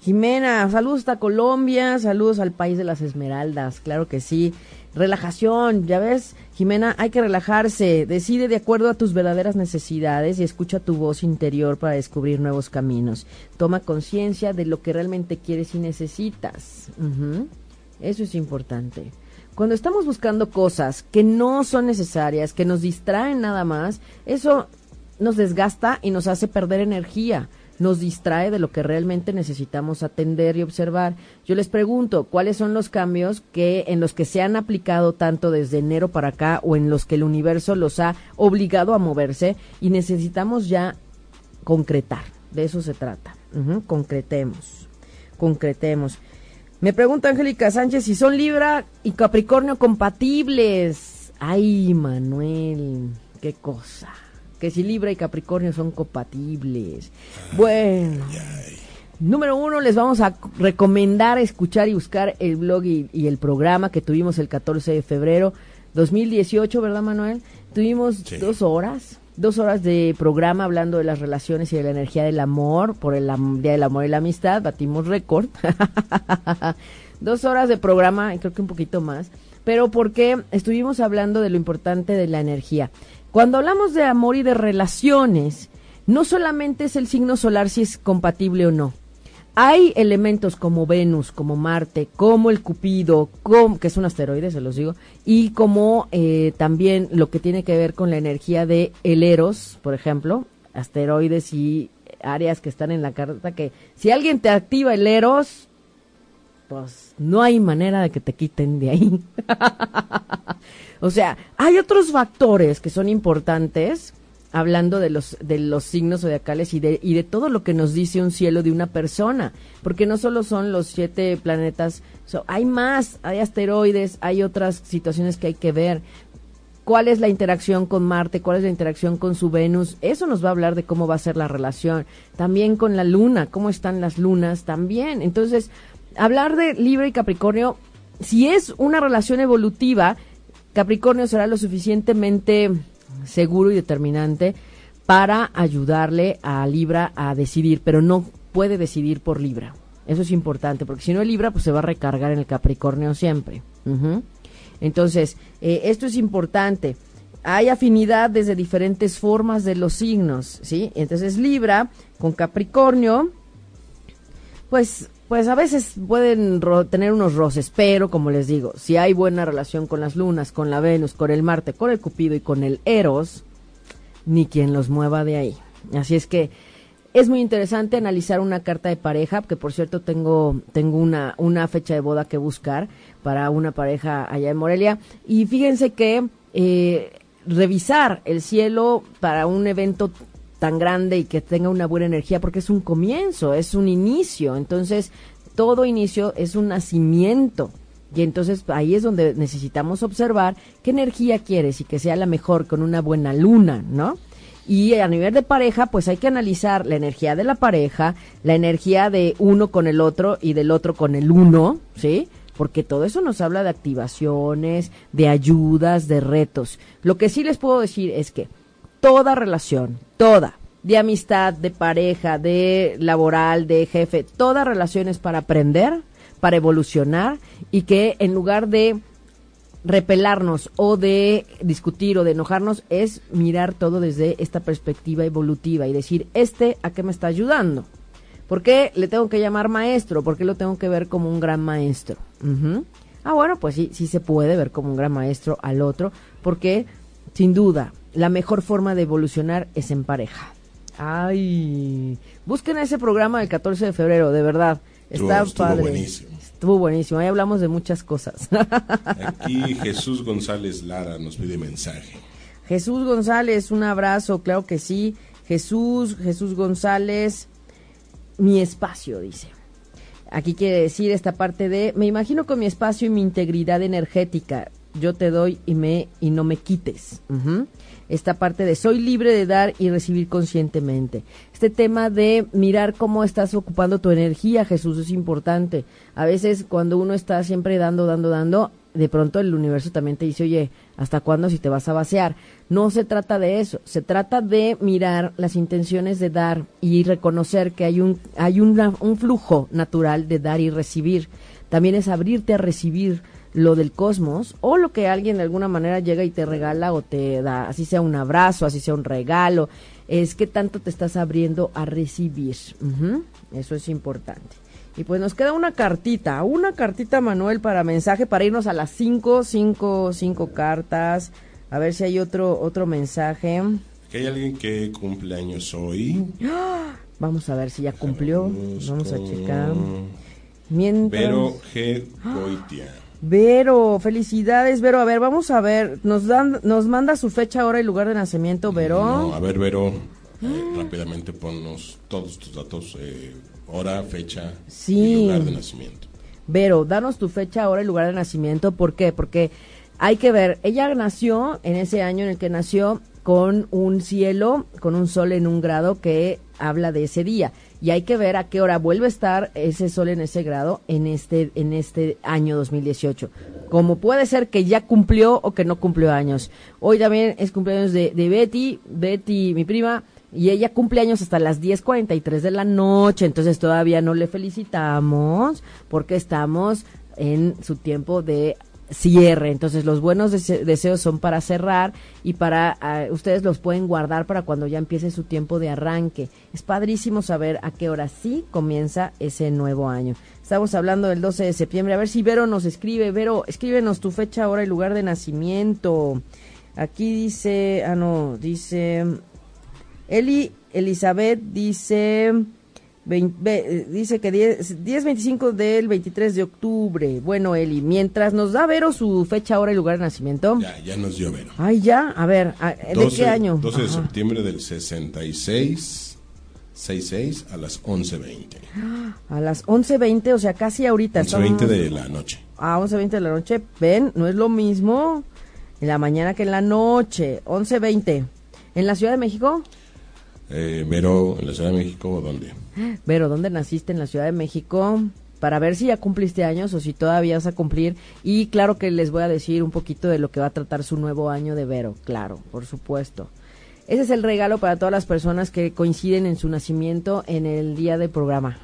Jimena, saludos hasta Colombia, saludos al país de las Esmeraldas, claro que sí. Relajación, ya ves, Jimena, hay que relajarse, decide de acuerdo a tus verdaderas necesidades y escucha tu voz interior para descubrir nuevos caminos. Toma conciencia de lo que realmente quieres y necesitas. Eso es importante. Cuando estamos buscando cosas que no son necesarias, que nos distraen nada más, eso nos desgasta y nos hace perder energía nos distrae de lo que realmente necesitamos atender y observar. Yo les pregunto, ¿cuáles son los cambios que en los que se han aplicado tanto desde enero para acá o en los que el universo los ha obligado a moverse y necesitamos ya concretar? De eso se trata. concretemos. concretemos. Me pregunta Angélica Sánchez si son Libra y Capricornio compatibles. Ay, Manuel, qué cosa. Que si Libra y Capricornio son compatibles. Bueno. Número uno, les vamos a recomendar escuchar y buscar el blog y, el programa que tuvimos el 14 de febrero 2018, ¿verdad, Manuel? Tuvimos dos horas, dos horas de programa hablando de las relaciones y de la energía del amor por el Día del Amor y la Amistad, batimos récord. dos horas de programa, y creo que un poquito más, pero porque estuvimos hablando de lo importante de la energía. Cuando hablamos de amor y de relaciones, no solamente es el signo solar si es compatible o no. Hay elementos como Venus, como Marte, como el Cupido, que es un asteroide, se los digo, y como eh, también lo que tiene que ver con la energía de el Eros, por ejemplo, asteroides y áreas que están en la carta, que si alguien te activa el Eros, pues no hay manera de que te quiten de ahí. o sea, hay otros factores que son importantes hablando de los de los signos zodiacales y de y de todo lo que nos dice un cielo de una persona, porque no solo son los siete planetas, hay más, hay asteroides, hay otras situaciones que hay que ver. ¿Cuál es la interacción con Marte? ¿Cuál es la interacción con su Venus? Eso nos va a hablar de cómo va a ser la relación. También con la Luna, cómo están las lunas también. Entonces, hablar de Libra y Capricornio, si es una relación evolutiva, Capricornio será lo suficientemente seguro y determinante para ayudarle a Libra a decidir, pero no puede decidir por Libra. Eso es importante, porque si no Libra, pues se va a recargar en el Capricornio siempre. Entonces, eh, esto es importante. Hay afinidad desde diferentes formas de los signos, ¿sí? Entonces, Libra con Capricornio, pues pues a veces pueden tener unos roces, pero como les digo, si hay buena relación con las lunas, con la Venus, con el Marte, con el Cupido y con el Eros, ni quien los mueva de ahí. Así es que es muy interesante analizar una carta de pareja, que por cierto tengo, tengo una, una fecha de boda que buscar para una pareja allá en Morelia. Y fíjense que eh, revisar el cielo para un evento tan grande y que tenga una buena energía porque es un comienzo, es un inicio. Entonces, todo inicio es un nacimiento. Y entonces ahí es donde necesitamos observar qué energía quieres y que sea la mejor con una buena luna, ¿no? Y a nivel de pareja, pues hay que analizar la energía de la pareja, la energía de uno con el otro y del otro con el uno, ¿sí? Porque todo eso nos habla de activaciones, de ayudas, de retos. Lo que sí les puedo decir es que toda relación, toda, de amistad, de pareja, de laboral, de jefe, toda relación es para aprender, para evolucionar y que en lugar de repelarnos o de discutir o de enojarnos es mirar todo desde esta perspectiva evolutiva y decir, este a qué me está ayudando. ¿Por qué le tengo que llamar maestro? ¿Por qué lo tengo que ver como un gran maestro? Ah, bueno, pues sí, sí se puede ver como un gran maestro al otro, porque sin duda la mejor forma de evolucionar es en pareja. Ay, busquen ese programa del 14 de febrero, de verdad. Está estuvo, padre. buenísimo. Estuvo buenísimo. Ahí hablamos de muchas cosas. Aquí Jesús González Lara nos pide mensaje. Jesús González, un abrazo, claro que sí. Jesús, Jesús González, mi espacio, dice. Aquí quiere decir esta parte de, me imagino con mi espacio y mi integridad energética, yo te doy y me y no me quites esta parte de soy libre de dar y recibir conscientemente. Este tema de mirar cómo estás ocupando tu energía, Jesús, es importante. A veces cuando uno está siempre dando, dando, dando, de pronto el universo también te dice, oye, ¿hasta cuándo si te vas a vaciar? No se trata de eso, se trata de mirar las intenciones de dar y reconocer que hay un, hay un flujo natural de dar y recibir. También es abrirte a recibir lo del cosmos o lo que alguien de alguna manera llega y te regala o te da, así sea un abrazo, así sea un regalo, es que tanto te estás abriendo a recibir. Eso es importante. Y pues nos queda una cartita, una cartita Manuel para mensaje para irnos a las cinco, cinco, cinco cartas. A ver si hay otro otro mensaje. Que hay alguien que cumple años hoy. Vamos a ver si ya cumplió. Vamos, a checar. Mientras... Vero G. Goitia. Vero, felicidades, Vero. A ver, vamos a ver. Nos dan, nos manda su fecha, hora y lugar de nacimiento, Vero. No, a ver, Vero. Eh, rápidamente ponnos todos tus datos. Eh, hora, fecha Sí. y lugar de nacimiento. Vero, danos tu fecha, hora y lugar de nacimiento. ¿Por qué? Porque hay que ver, ella nació en ese año en el que nació con un cielo, con un sol en un grado que habla de ese día. Y hay que ver a qué hora vuelve a estar ese sol en ese grado en este, en este año 2018. Como puede ser que ya cumplió o que no cumplió años. Hoy también es cumpleaños de, de Betty, Betty, mi prima, y ella cumple años hasta las 10.43 de la noche, entonces todavía no le felicitamos porque estamos en su tiempo de cierre. Entonces los buenos dese- deseos son para cerrar y para ah, ustedes los pueden guardar para cuando ya empiece su tiempo de arranque. Es padrísimo saber a qué hora sí comienza ese nuevo año. Estamos hablando del 12 de septiembre. A ver si Vero nos escribe. Vero, escríbenos tu fecha, hora y lugar de nacimiento. Aquí dice, ah no, dice Eli Elizabeth dice vein- ve- eh, dice que 10 10-25 del 23 de octubre. Bueno, Eli, mientras nos da Vero su fecha, hora y lugar de nacimiento. Ya, ya nos dio Vero. Ay, ya, a ver, a- ¿de 12 qué año? 12 de Ajá. septiembre del 66, 66 a las 11.20. A las 11.20, o sea, casi ahorita. 11.20 estamos- de la noche. A 11.20 de la noche. Ven, no es lo mismo en la mañana que en la noche. 11.20. ¿En la Ciudad de México? Eh, Vero, en la Ciudad de México, ¿dónde? Vero, ¿dónde naciste en la Ciudad de México? Para ver si ya cumpliste años o si todavía vas a cumplir. Y claro que les voy a decir un poquito de lo que va a tratar su nuevo año de Vero. Claro, por supuesto. Ese es el regalo para todas las personas que coinciden en su nacimiento en el día del programa.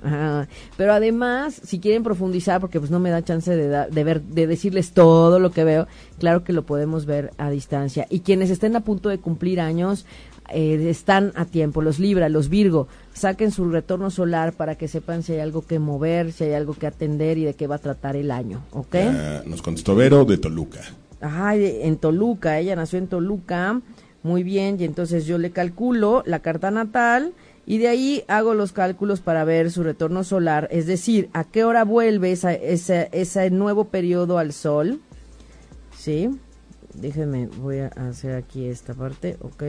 Pero además, si quieren profundizar, porque pues no me da chance de, de ver, de decirles todo lo que veo, claro que lo podemos ver a distancia. Y quienes estén a punto de cumplir años, eh, están a tiempo. Los Libra, los Virgo, saquen su retorno solar para que sepan si hay algo que mover, si hay algo que atender y de qué va a tratar el año. ¿Ok? Nos contestó Vero de Toluca. Ay, en Toluca, ella nació en Toluca, muy bien, y entonces yo le calculo la carta natal y de ahí hago los cálculos para ver su retorno solar, es decir, a qué hora vuelve esa, esa- ese nuevo periodo al sol, ¿sí? Déjenme, voy a hacer aquí esta parte, ok.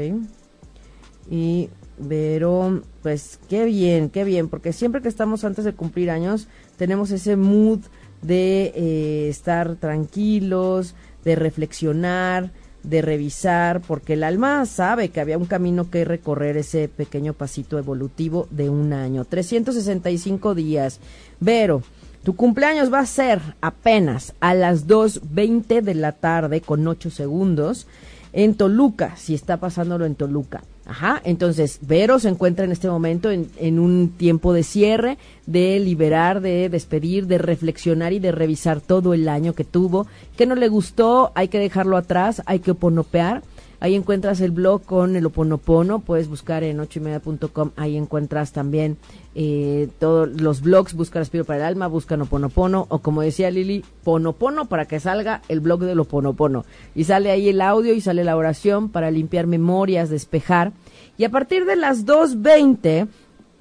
Y pero, pues qué bien, qué bien, porque siempre que estamos antes de cumplir años, tenemos ese mood de eh, estar tranquilos, de reflexionar, de revisar, porque el alma sabe que había un camino que recorrer ese pequeño pasito evolutivo de un año. 365 días. Vero, tu cumpleaños va a ser apenas a las 2.20 de la tarde con 8 segundos en Toluca, si está pasándolo en Toluca. Ajá, entonces Vero se encuentra en este momento en, un tiempo de cierre, de liberar, de despedir, de reflexionar y de revisar todo el año que tuvo. Que no le gustó, hay que dejarlo atrás, hay que oponopear. Ahí encuentras el blog con el oponopono, puedes buscar en ochoymedia.com, ahí encuentras también eh, todos los blogs, busca Respiro para el Alma, busca Oponopono, o como decía Lili, Ponopono para que salga el blog del Oponopono. Y sale ahí el audio y sale la oración para limpiar memorias, despejar. Y a partir de las 2.20,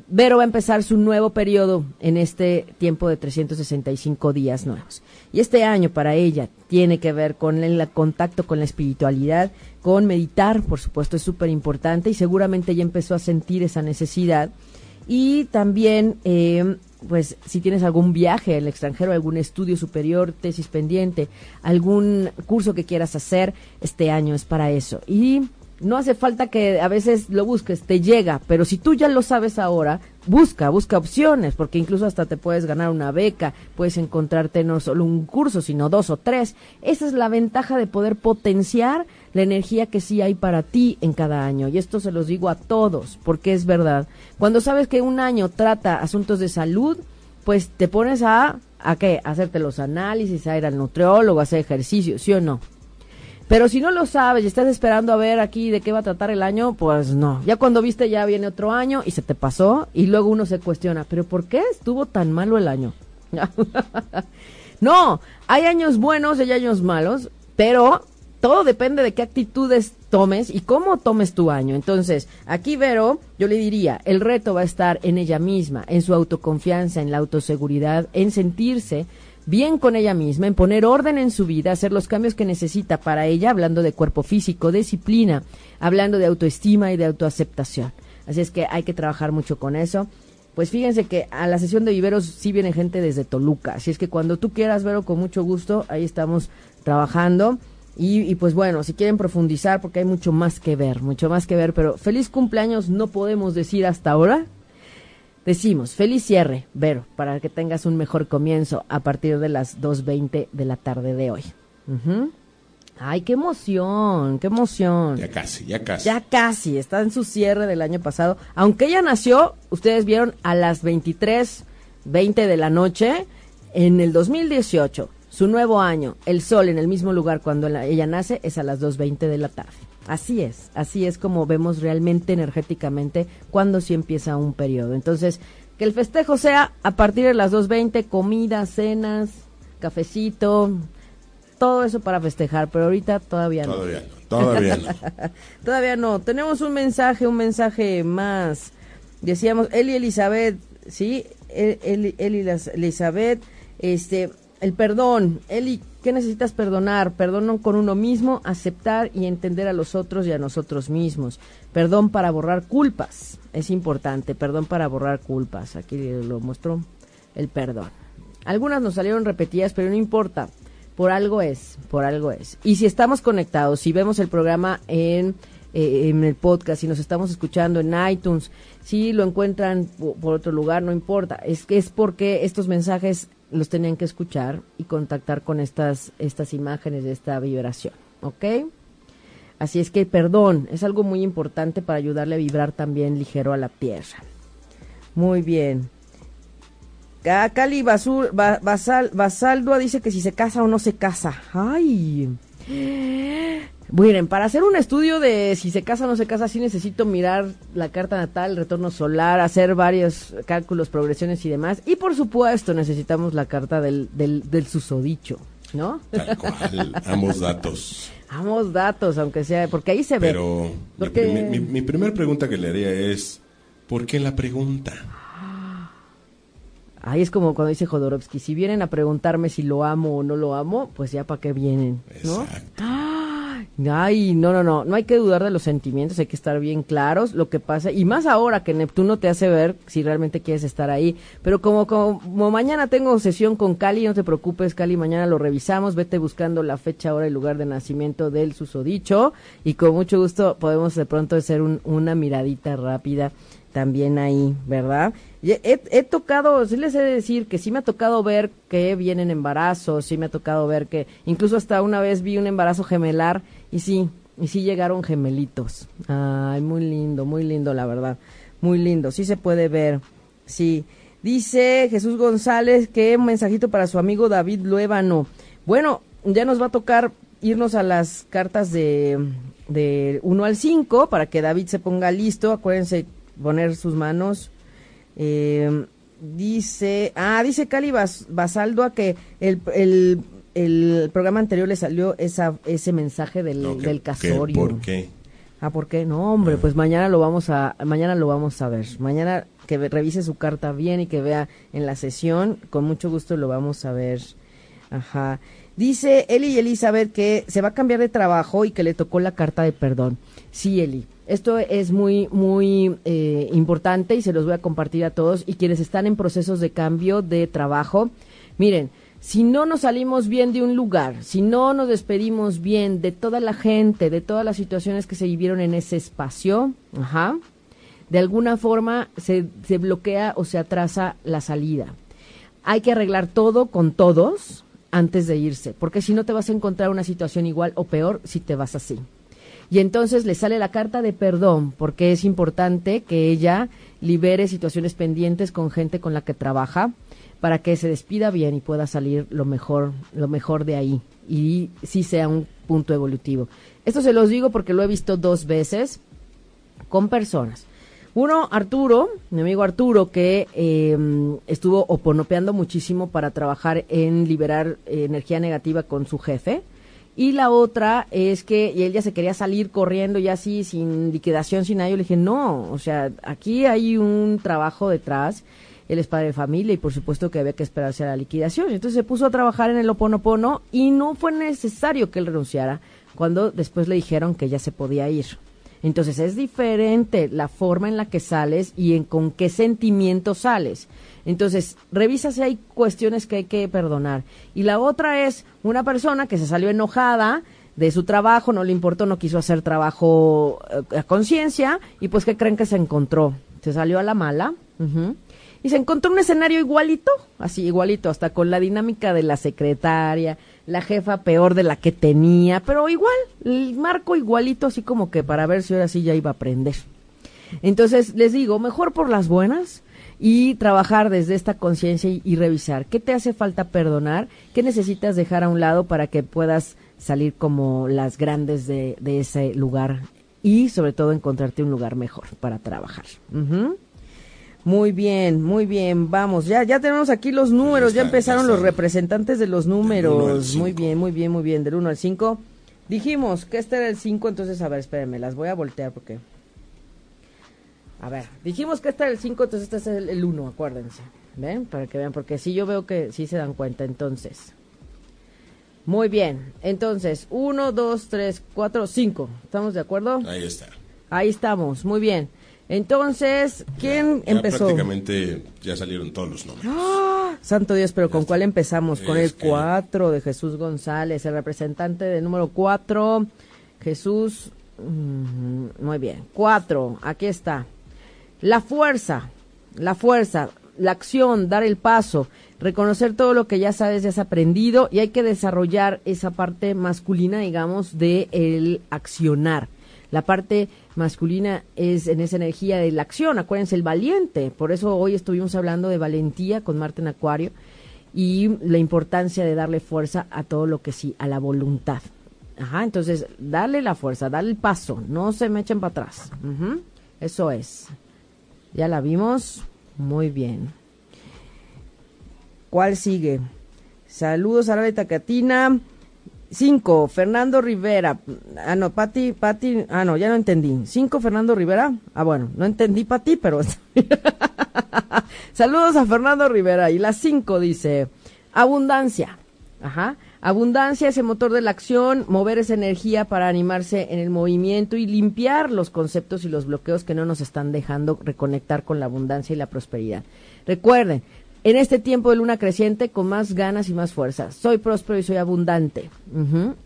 Vero va a empezar su nuevo periodo en este tiempo de 365 días nuevos. Y este año para ella tiene que ver con el contacto con la espiritualidad, con meditar, por supuesto, es súper importante y seguramente ya empezó a sentir esa necesidad. Y también, eh, pues, si tienes algún viaje al extranjero, algún estudio superior, tesis pendiente, algún curso que quieras hacer, este año es para eso. Y no hace falta que a veces lo busques, te llega, pero si tú ya lo sabes ahora, busca, busca opciones, porque incluso hasta te puedes ganar una beca, puedes encontrarte no solo un curso, sino dos o tres. Esa es la ventaja de poder potenciar la energía que sí hay para ti en cada año. Y esto se los digo a todos, porque es verdad. Cuando sabes que un año trata asuntos de salud, pues te pones a, ¿a qué? Hacerte los análisis, a ir al nutriólogo, a hacer ejercicio, ¿sí o no? Pero si no lo sabes y estás esperando a ver aquí de qué va a tratar el año, pues no. Ya cuando viste ya viene otro año y se te pasó y luego uno se cuestiona, pero ¿por qué estuvo tan malo el año? no, hay años buenos y hay años malos, pero todo depende de qué actitudes tomes y cómo tomes tu año. Entonces, aquí Vero, yo le diría, el reto va a estar en ella misma, en su autoconfianza, en la autoseguridad, en sentirse bien con ella misma, en poner orden en su vida, hacer los cambios que necesita para ella, hablando de cuerpo físico, disciplina, hablando de autoestima y de autoaceptación. Así es que hay que trabajar mucho con eso. pues fíjense que a la sesión de viveros sí viene gente desde Toluca. Así es que cuando tú quieras verlo con mucho gusto, ahí estamos trabajando. Y, pues bueno, si quieren profundizar, porque hay mucho más que ver, mucho más que ver, pero feliz cumpleaños no podemos decir hasta ahora. Decimos, feliz cierre, Vero, para que tengas un mejor comienzo a partir de las 2.20 de la tarde de hoy. Ay, qué emoción, qué emoción. Ya casi, ya casi. Ya casi, está en su cierre del año pasado. Aunque ella nació, ustedes vieron, a las 23.20 de la noche en el 2018. Su nuevo año, el sol en el mismo lugar cuando ella nace, es a las 2.20 de la tarde. Así es, así es como vemos realmente energéticamente cuando sí empieza un periodo. Entonces, que el festejo sea a partir de las 2.20, comida, cenas, cafecito, todo eso para festejar, pero ahorita todavía no. Todavía no, todavía no. todavía no. Tenemos un mensaje, un mensaje más. Decíamos, Eli Elizabeth, ¿sí? Eli, Eli Elizabeth, este, el perdón. Eli, ¿qué necesitas perdonar? Perdón con uno mismo, aceptar y entender a los otros y a nosotros mismos. Perdón para borrar culpas. Es importante, perdón para borrar culpas. Aquí lo mostró el perdón. Algunas nos salieron repetidas, pero no importa. Por algo es, por algo es. Y si estamos conectados, si vemos el programa en, eh, en el podcast, si nos estamos escuchando en iTunes, si lo encuentran por otro lugar, no importa. Es que es porque estos mensajes los tenían que escuchar y contactar con estas, estas imágenes de esta vibración, ¿ok? Así es que perdón, es algo muy importante para ayudarle a vibrar también ligero a la tierra. Muy bien. Cali Basur, Basal, Basaldua dice que si se casa o no se casa. Ay. Miren, para hacer un estudio de si se casa o no se casa, sí necesito mirar la carta natal, el retorno solar, hacer varios cálculos, progresiones y demás. Y por supuesto, necesitamos la carta del, del, del susodicho, ¿no? Tal cual, ambos datos. Ambos datos, aunque sea, porque ahí se ve. Pero mi, mi, mi primera pregunta que le haría es, ¿por qué la pregunta? Ahí es como cuando dice Jodorowsky, si vienen a preguntarme si lo amo o no lo amo, pues ya para qué vienen, ¿no? Exacto. Ay, no, no, no, no hay que dudar de los sentimientos, hay que estar bien claros lo que pasa, y más ahora que Neptuno te hace ver si realmente quieres estar ahí. Pero como, como, mañana tengo sesión con Cali, no te preocupes, Cali, mañana lo revisamos, vete buscando la fecha, hora y lugar de nacimiento del susodicho, y con mucho gusto podemos de pronto hacer una miradita rápida también ahí, ¿verdad? He, he, tocado, sí les he de decir que sí me ha tocado ver que vienen embarazos, sí me ha tocado ver que incluso hasta una vez vi un embarazo gemelar y sí, y sí llegaron gemelitos. Ay, muy lindo, muy lindo, la verdad. Muy lindo, sí se puede ver. Sí. Dice Jesús González que mensajito para su amigo David Luébano. Bueno, ya nos va a tocar irnos a las cartas de, de 1 al 5 para que David se ponga listo. Acuérdense poner sus manos. Eh, dice, ah, dice Cali Basaldo a que el, el, programa anterior le salió esa, ese mensaje del, del casorio. ¿Por qué? Ah, ¿por qué? No, hombre, ah. pues mañana lo vamos a, mañana lo vamos a ver. Mañana que revise su carta bien y que vea en la sesión, con mucho gusto lo vamos a ver. Ajá. Dice Eli y Elizabeth que se va a cambiar de trabajo y que le tocó la carta de perdón. Sí, Eli, esto es muy, muy eh, importante y se los voy a compartir a todos. Y quienes están en procesos de cambio de trabajo, miren, si no nos salimos bien de un lugar, si no nos despedimos bien de toda la gente, de todas las situaciones que se vivieron en ese espacio, ajá, de alguna forma se, se bloquea o se atrasa la salida. Hay que arreglar todo con todos antes de irse, porque si no te vas a encontrar una situación igual o peor si te vas así. Y entonces le sale la carta de perdón, porque es importante que ella libere situaciones pendientes con gente con la que trabaja para que se despida bien y pueda salir lo mejor, lo mejor de ahí y sí sea un punto evolutivo. Esto se los digo porque lo he visto dos veces con personas. Uno, Arturo, mi amigo Arturo, que em, estuvo oponopeando muchísimo para trabajar en liberar energía negativa con su jefe y la otra es que y él ya se quería salir corriendo ya así, sin liquidación, sin nada. Yo le dije, no, o sea, aquí hay un trabajo detrás. Él es padre de familia y por supuesto que había que esperarse a la liquidación. Entonces se puso a trabajar en el Oponopono y no fue necesario que él renunciara cuando después le dijeron que ya se podía ir. Entonces es diferente la forma en la que sales y en con qué sentimiento sales. Entonces, revisa si hay cuestiones que hay que perdonar. Y la otra es una persona que se salió enojada de su trabajo, no le importó, no quiso hacer trabajo eh, a conciencia y pues ¿qué creen que se encontró? Se salió a la mala y se encontró un escenario igualito, así igualito, hasta con la dinámica de la secretaria, la jefa peor de la que tenía, pero igual, el marco igualito, así como que para ver si ahora sí ya iba a aprender. Entonces, les digo, mejor por las buenas y trabajar desde esta conciencia y, revisar qué te hace falta perdonar, qué necesitas dejar a un lado para que puedas salir como las grandes de, ese lugar y sobre todo encontrarte un lugar mejor para trabajar. Muy bien, muy bien. Vamos, ya ya tenemos aquí los números, ya, empezaron los representantes de los números. Muy bien, muy bien, muy bien. Del 1 al 5. Dijimos que este era el 5, entonces a ver, espérenme, las voy a voltear porque A ver, dijimos que este era el 5, entonces este es el 1, acuérdense. ¿Ven? Para que vean, porque sí yo veo que sí se dan cuenta entonces. Muy bien, entonces 1, 2, 3, 4, 5. ¿Estamos de acuerdo? Ahí está. Ahí estamos, muy bien. Entonces, ¿quién empezó? Prácticamente ya salieron todos los nombres. ¡Ah! Santo Dios, pero ¿con cuál empezamos? Con el 4 de Jesús González, el representante del número 4, Jesús. Muy bien, 4, aquí está. La fuerza, la fuerza, la acción, dar el paso, reconocer todo lo que ya sabes, ya has aprendido y hay que desarrollar esa parte masculina, digamos, de el accionar. La parte masculina es en esa energía de la acción, acuérdense, el valiente. Por eso hoy estuvimos hablando de valentía con Marte en Acuario y la importancia de darle fuerza a todo lo que sí, a la voluntad. Ajá, entonces, darle la fuerza, darle el paso, no se me echen para atrás. Eso es. Ya la vimos. Muy bien. ¿Cuál sigue? Saludos a la Tacatina. Cinco, Fernando Rivera. Ah, no, Pati, Pati, ah, no, ya no entendí. Cinco, Fernando Rivera. Ah, bueno, no entendí Pati, pero... Saludos a Fernando Rivera. Y la cinco dice, abundancia. Ajá. Abundancia es el motor de la acción, mover esa energía para animarse en el movimiento y limpiar los conceptos y los bloqueos que no nos están dejando reconectar con la abundancia y la prosperidad. Recuerden, en este tiempo de luna creciente con más ganas y más fuerza. Soy próspero y soy abundante.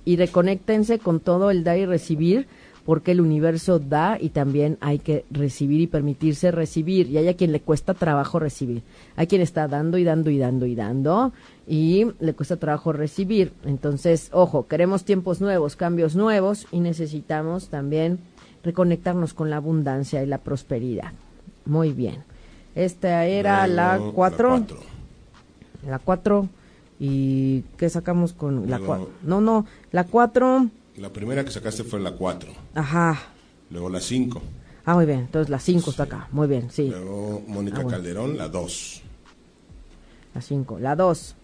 Y reconéctense con todo el dar y recibir, porque el universo da y también hay que recibir y permitirse recibir. Y hay a quien le cuesta trabajo recibir. Hay quien está dando y dando y dando y dando y le cuesta trabajo recibir. Entonces, ojo, queremos tiempos nuevos, cambios nuevos y necesitamos también reconectarnos con la abundancia y la prosperidad. Muy bien. Esta era la 4. La 4. ¿Y qué sacamos con la 4? No, no, la 4. La primera que sacaste fue la 4. Ajá. Luego la 5. Ah, muy bien. Entonces la 5 está acá. Muy bien, sí. Luego Mónica ah, Calderón, la 2. La 5. La 2.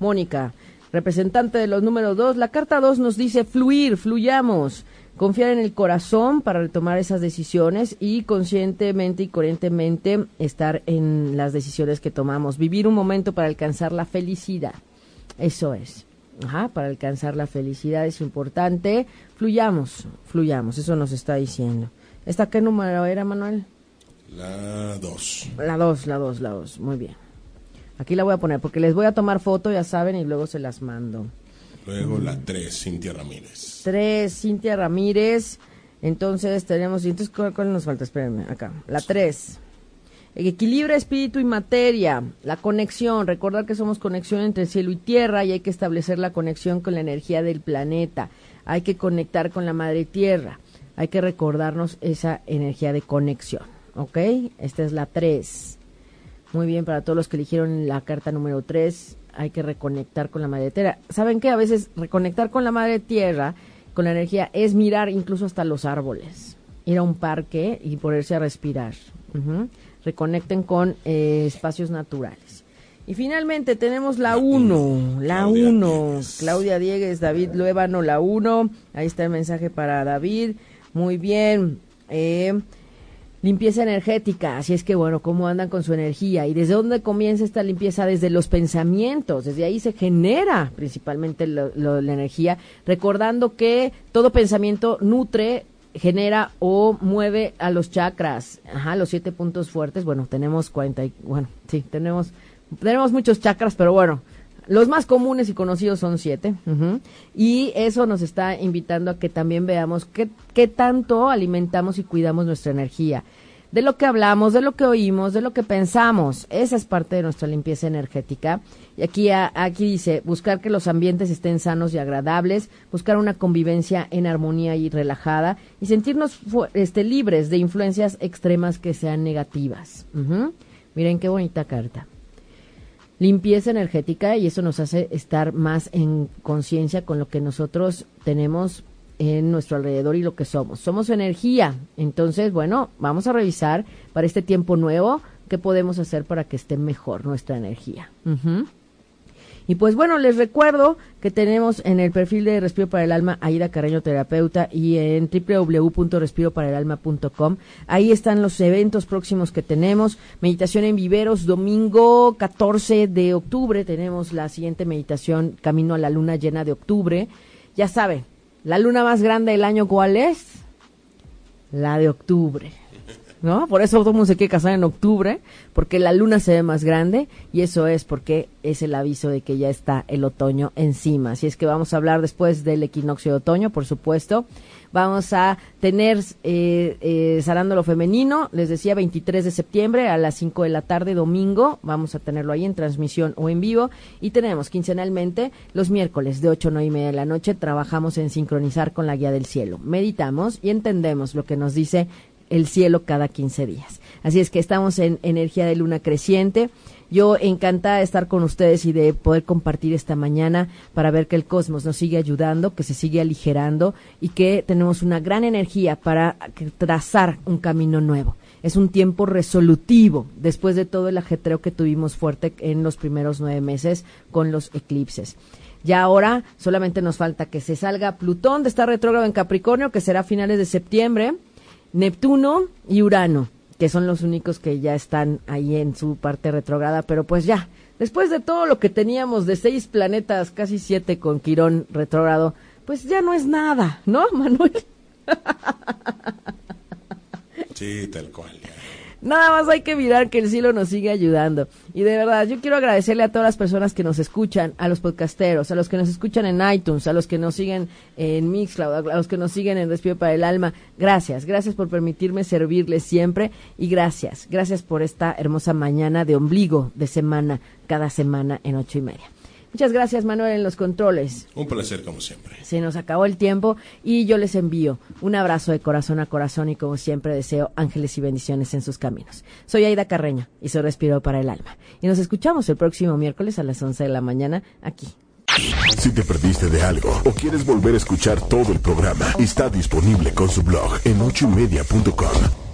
Mónica, representante de los números 2. La carta 2 nos dice fluir, fluyamos confiar en el corazón para tomar esas decisiones y conscientemente y coherentemente estar en las decisiones que tomamos. Vivir un momento para alcanzar la felicidad. Eso es. Ajá, para alcanzar la felicidad es importante. Fluyamos, fluyamos, eso nos está diciendo. ¿Esta qué número era, Manuel? La 2. La 2, la 2, la 2. Muy bien. Aquí la voy a poner porque les voy a tomar foto, ya saben, y luego se las mando. Luego la 3, Cintia Ramírez. 3, Cintia Ramírez. Entonces tenemos, entonces ¿cuál, nos falta? Espérenme, acá. La 3. Equilibra espíritu y materia, la conexión, recordar que somos conexión entre cielo y tierra y hay que establecer la conexión con la energía del planeta, hay que conectar con la madre tierra, hay que recordarnos esa energía de conexión, ¿ok? Esta es la 3. Muy bien, para todos los que eligieron la carta número 3, hay que reconectar con la madre tierra. ¿Saben qué? A veces reconectar con la madre tierra, con la energía, es mirar incluso hasta los árboles, ir a un parque y ponerse a respirar. Reconecten con eh, espacios naturales. Y finalmente tenemos la 1, la 1, Claudia Diegues, David Luébano, la 1. Ahí está el mensaje para David. Muy bien. Eh, limpieza energética. Así es que, bueno, cómo andan con su energía y desde dónde comienza esta limpieza, desde los pensamientos, desde ahí se genera principalmente la energía, recordando que todo pensamiento nutre genera o mueve a los chakras, ajá, los siete puntos fuertes. Bueno, tenemos 40, y, bueno, sí, tenemos, tenemos muchos chakras, pero bueno, los más comunes y conocidos son siete. Y eso nos está invitando a que también veamos qué, qué tanto alimentamos y cuidamos nuestra energía. De lo que hablamos, de lo que oímos, de lo que pensamos. Esa es parte de nuestra limpieza energética. Y aquí, aquí dice, buscar que los ambientes estén sanos y agradables, buscar una convivencia en armonía y relajada y sentirnos este, libres de influencias extremas que sean negativas. Miren qué bonita carta limpieza energética y eso nos hace estar más en conciencia con lo que nosotros tenemos en nuestro alrededor y lo que somos. Somos energía. Entonces, bueno, vamos a revisar para este tiempo nuevo qué podemos hacer para que esté mejor nuestra energía. Ujú. Y pues bueno, les recuerdo que tenemos en el perfil de Respiro para el Alma Aida Carreño Terapeuta y en www.respiroparaelalma.com. Ahí están los eventos próximos que tenemos. Meditación en viveros, domingo 14 de octubre. Tenemos la siguiente meditación, Camino a la Luna Llena de octubre. Ya saben, la luna más grande del año, ¿cuál es? La de octubre. ¿No? Por eso todo mundo se quiere casar en octubre, porque la luna se ve más grande y eso es porque es el aviso de que ya está el otoño encima. Así es que vamos a hablar después del equinoccio de otoño, por supuesto. Vamos a tener eh, eh, Femenino, les decía 23 de septiembre a las 5 de la tarde, domingo. Vamos a tenerlo ahí en transmisión o en vivo. Y tenemos quincenalmente los miércoles de 8 a 9 y media de la noche. Trabajamos en sincronizar con la guía del cielo. Meditamos y entendemos lo que nos dice el cielo cada 15 días. Así es que estamos en energía de luna creciente. Yo encantada de estar con ustedes y de poder compartir esta mañana para ver que el cosmos nos sigue ayudando, que se sigue aligerando y que tenemos una gran energía para trazar un camino nuevo. Es un tiempo resolutivo después de todo el ajetreo que tuvimos fuerte en los primeros nueve meses con los eclipses. Ya ahora solamente nos falta que se salga Plutón de estar retrógrado en Capricornio, que será a finales de septiembre, Neptuno y Urano, que son los únicos que ya están ahí en su parte retrógrada, pero pues ya, después de todo lo que teníamos de seis planetas, casi siete con Quirón retrógrado, pues ya no es nada, ¿no, Manuel? Sí, tal cual. Nada más hay que mirar que el cielo nos sigue ayudando. Y de verdad, yo quiero agradecerle a todas las personas que nos escuchan, a los podcasteros, a los que nos escuchan en iTunes, a los que nos siguen en Mixcloud, a los que nos siguen en Respiro para el Alma. Gracias, gracias por permitirme servirles siempre y gracias, gracias por esta hermosa mañana de ombligo de semana, cada semana en ocho y media. Muchas gracias, Manuel, en los controles. Un placer como siempre. Se nos acabó el tiempo y yo les envío un abrazo de corazón a corazón y como siempre deseo ángeles y bendiciones en sus caminos. Soy Aida Carreño y soy Respiro para el Alma. Y nos escuchamos el próximo miércoles a las 11 de la mañana aquí. Si te perdiste de algo o quieres volver a escuchar todo el programa, está disponible con su blog en ochoymedia.com.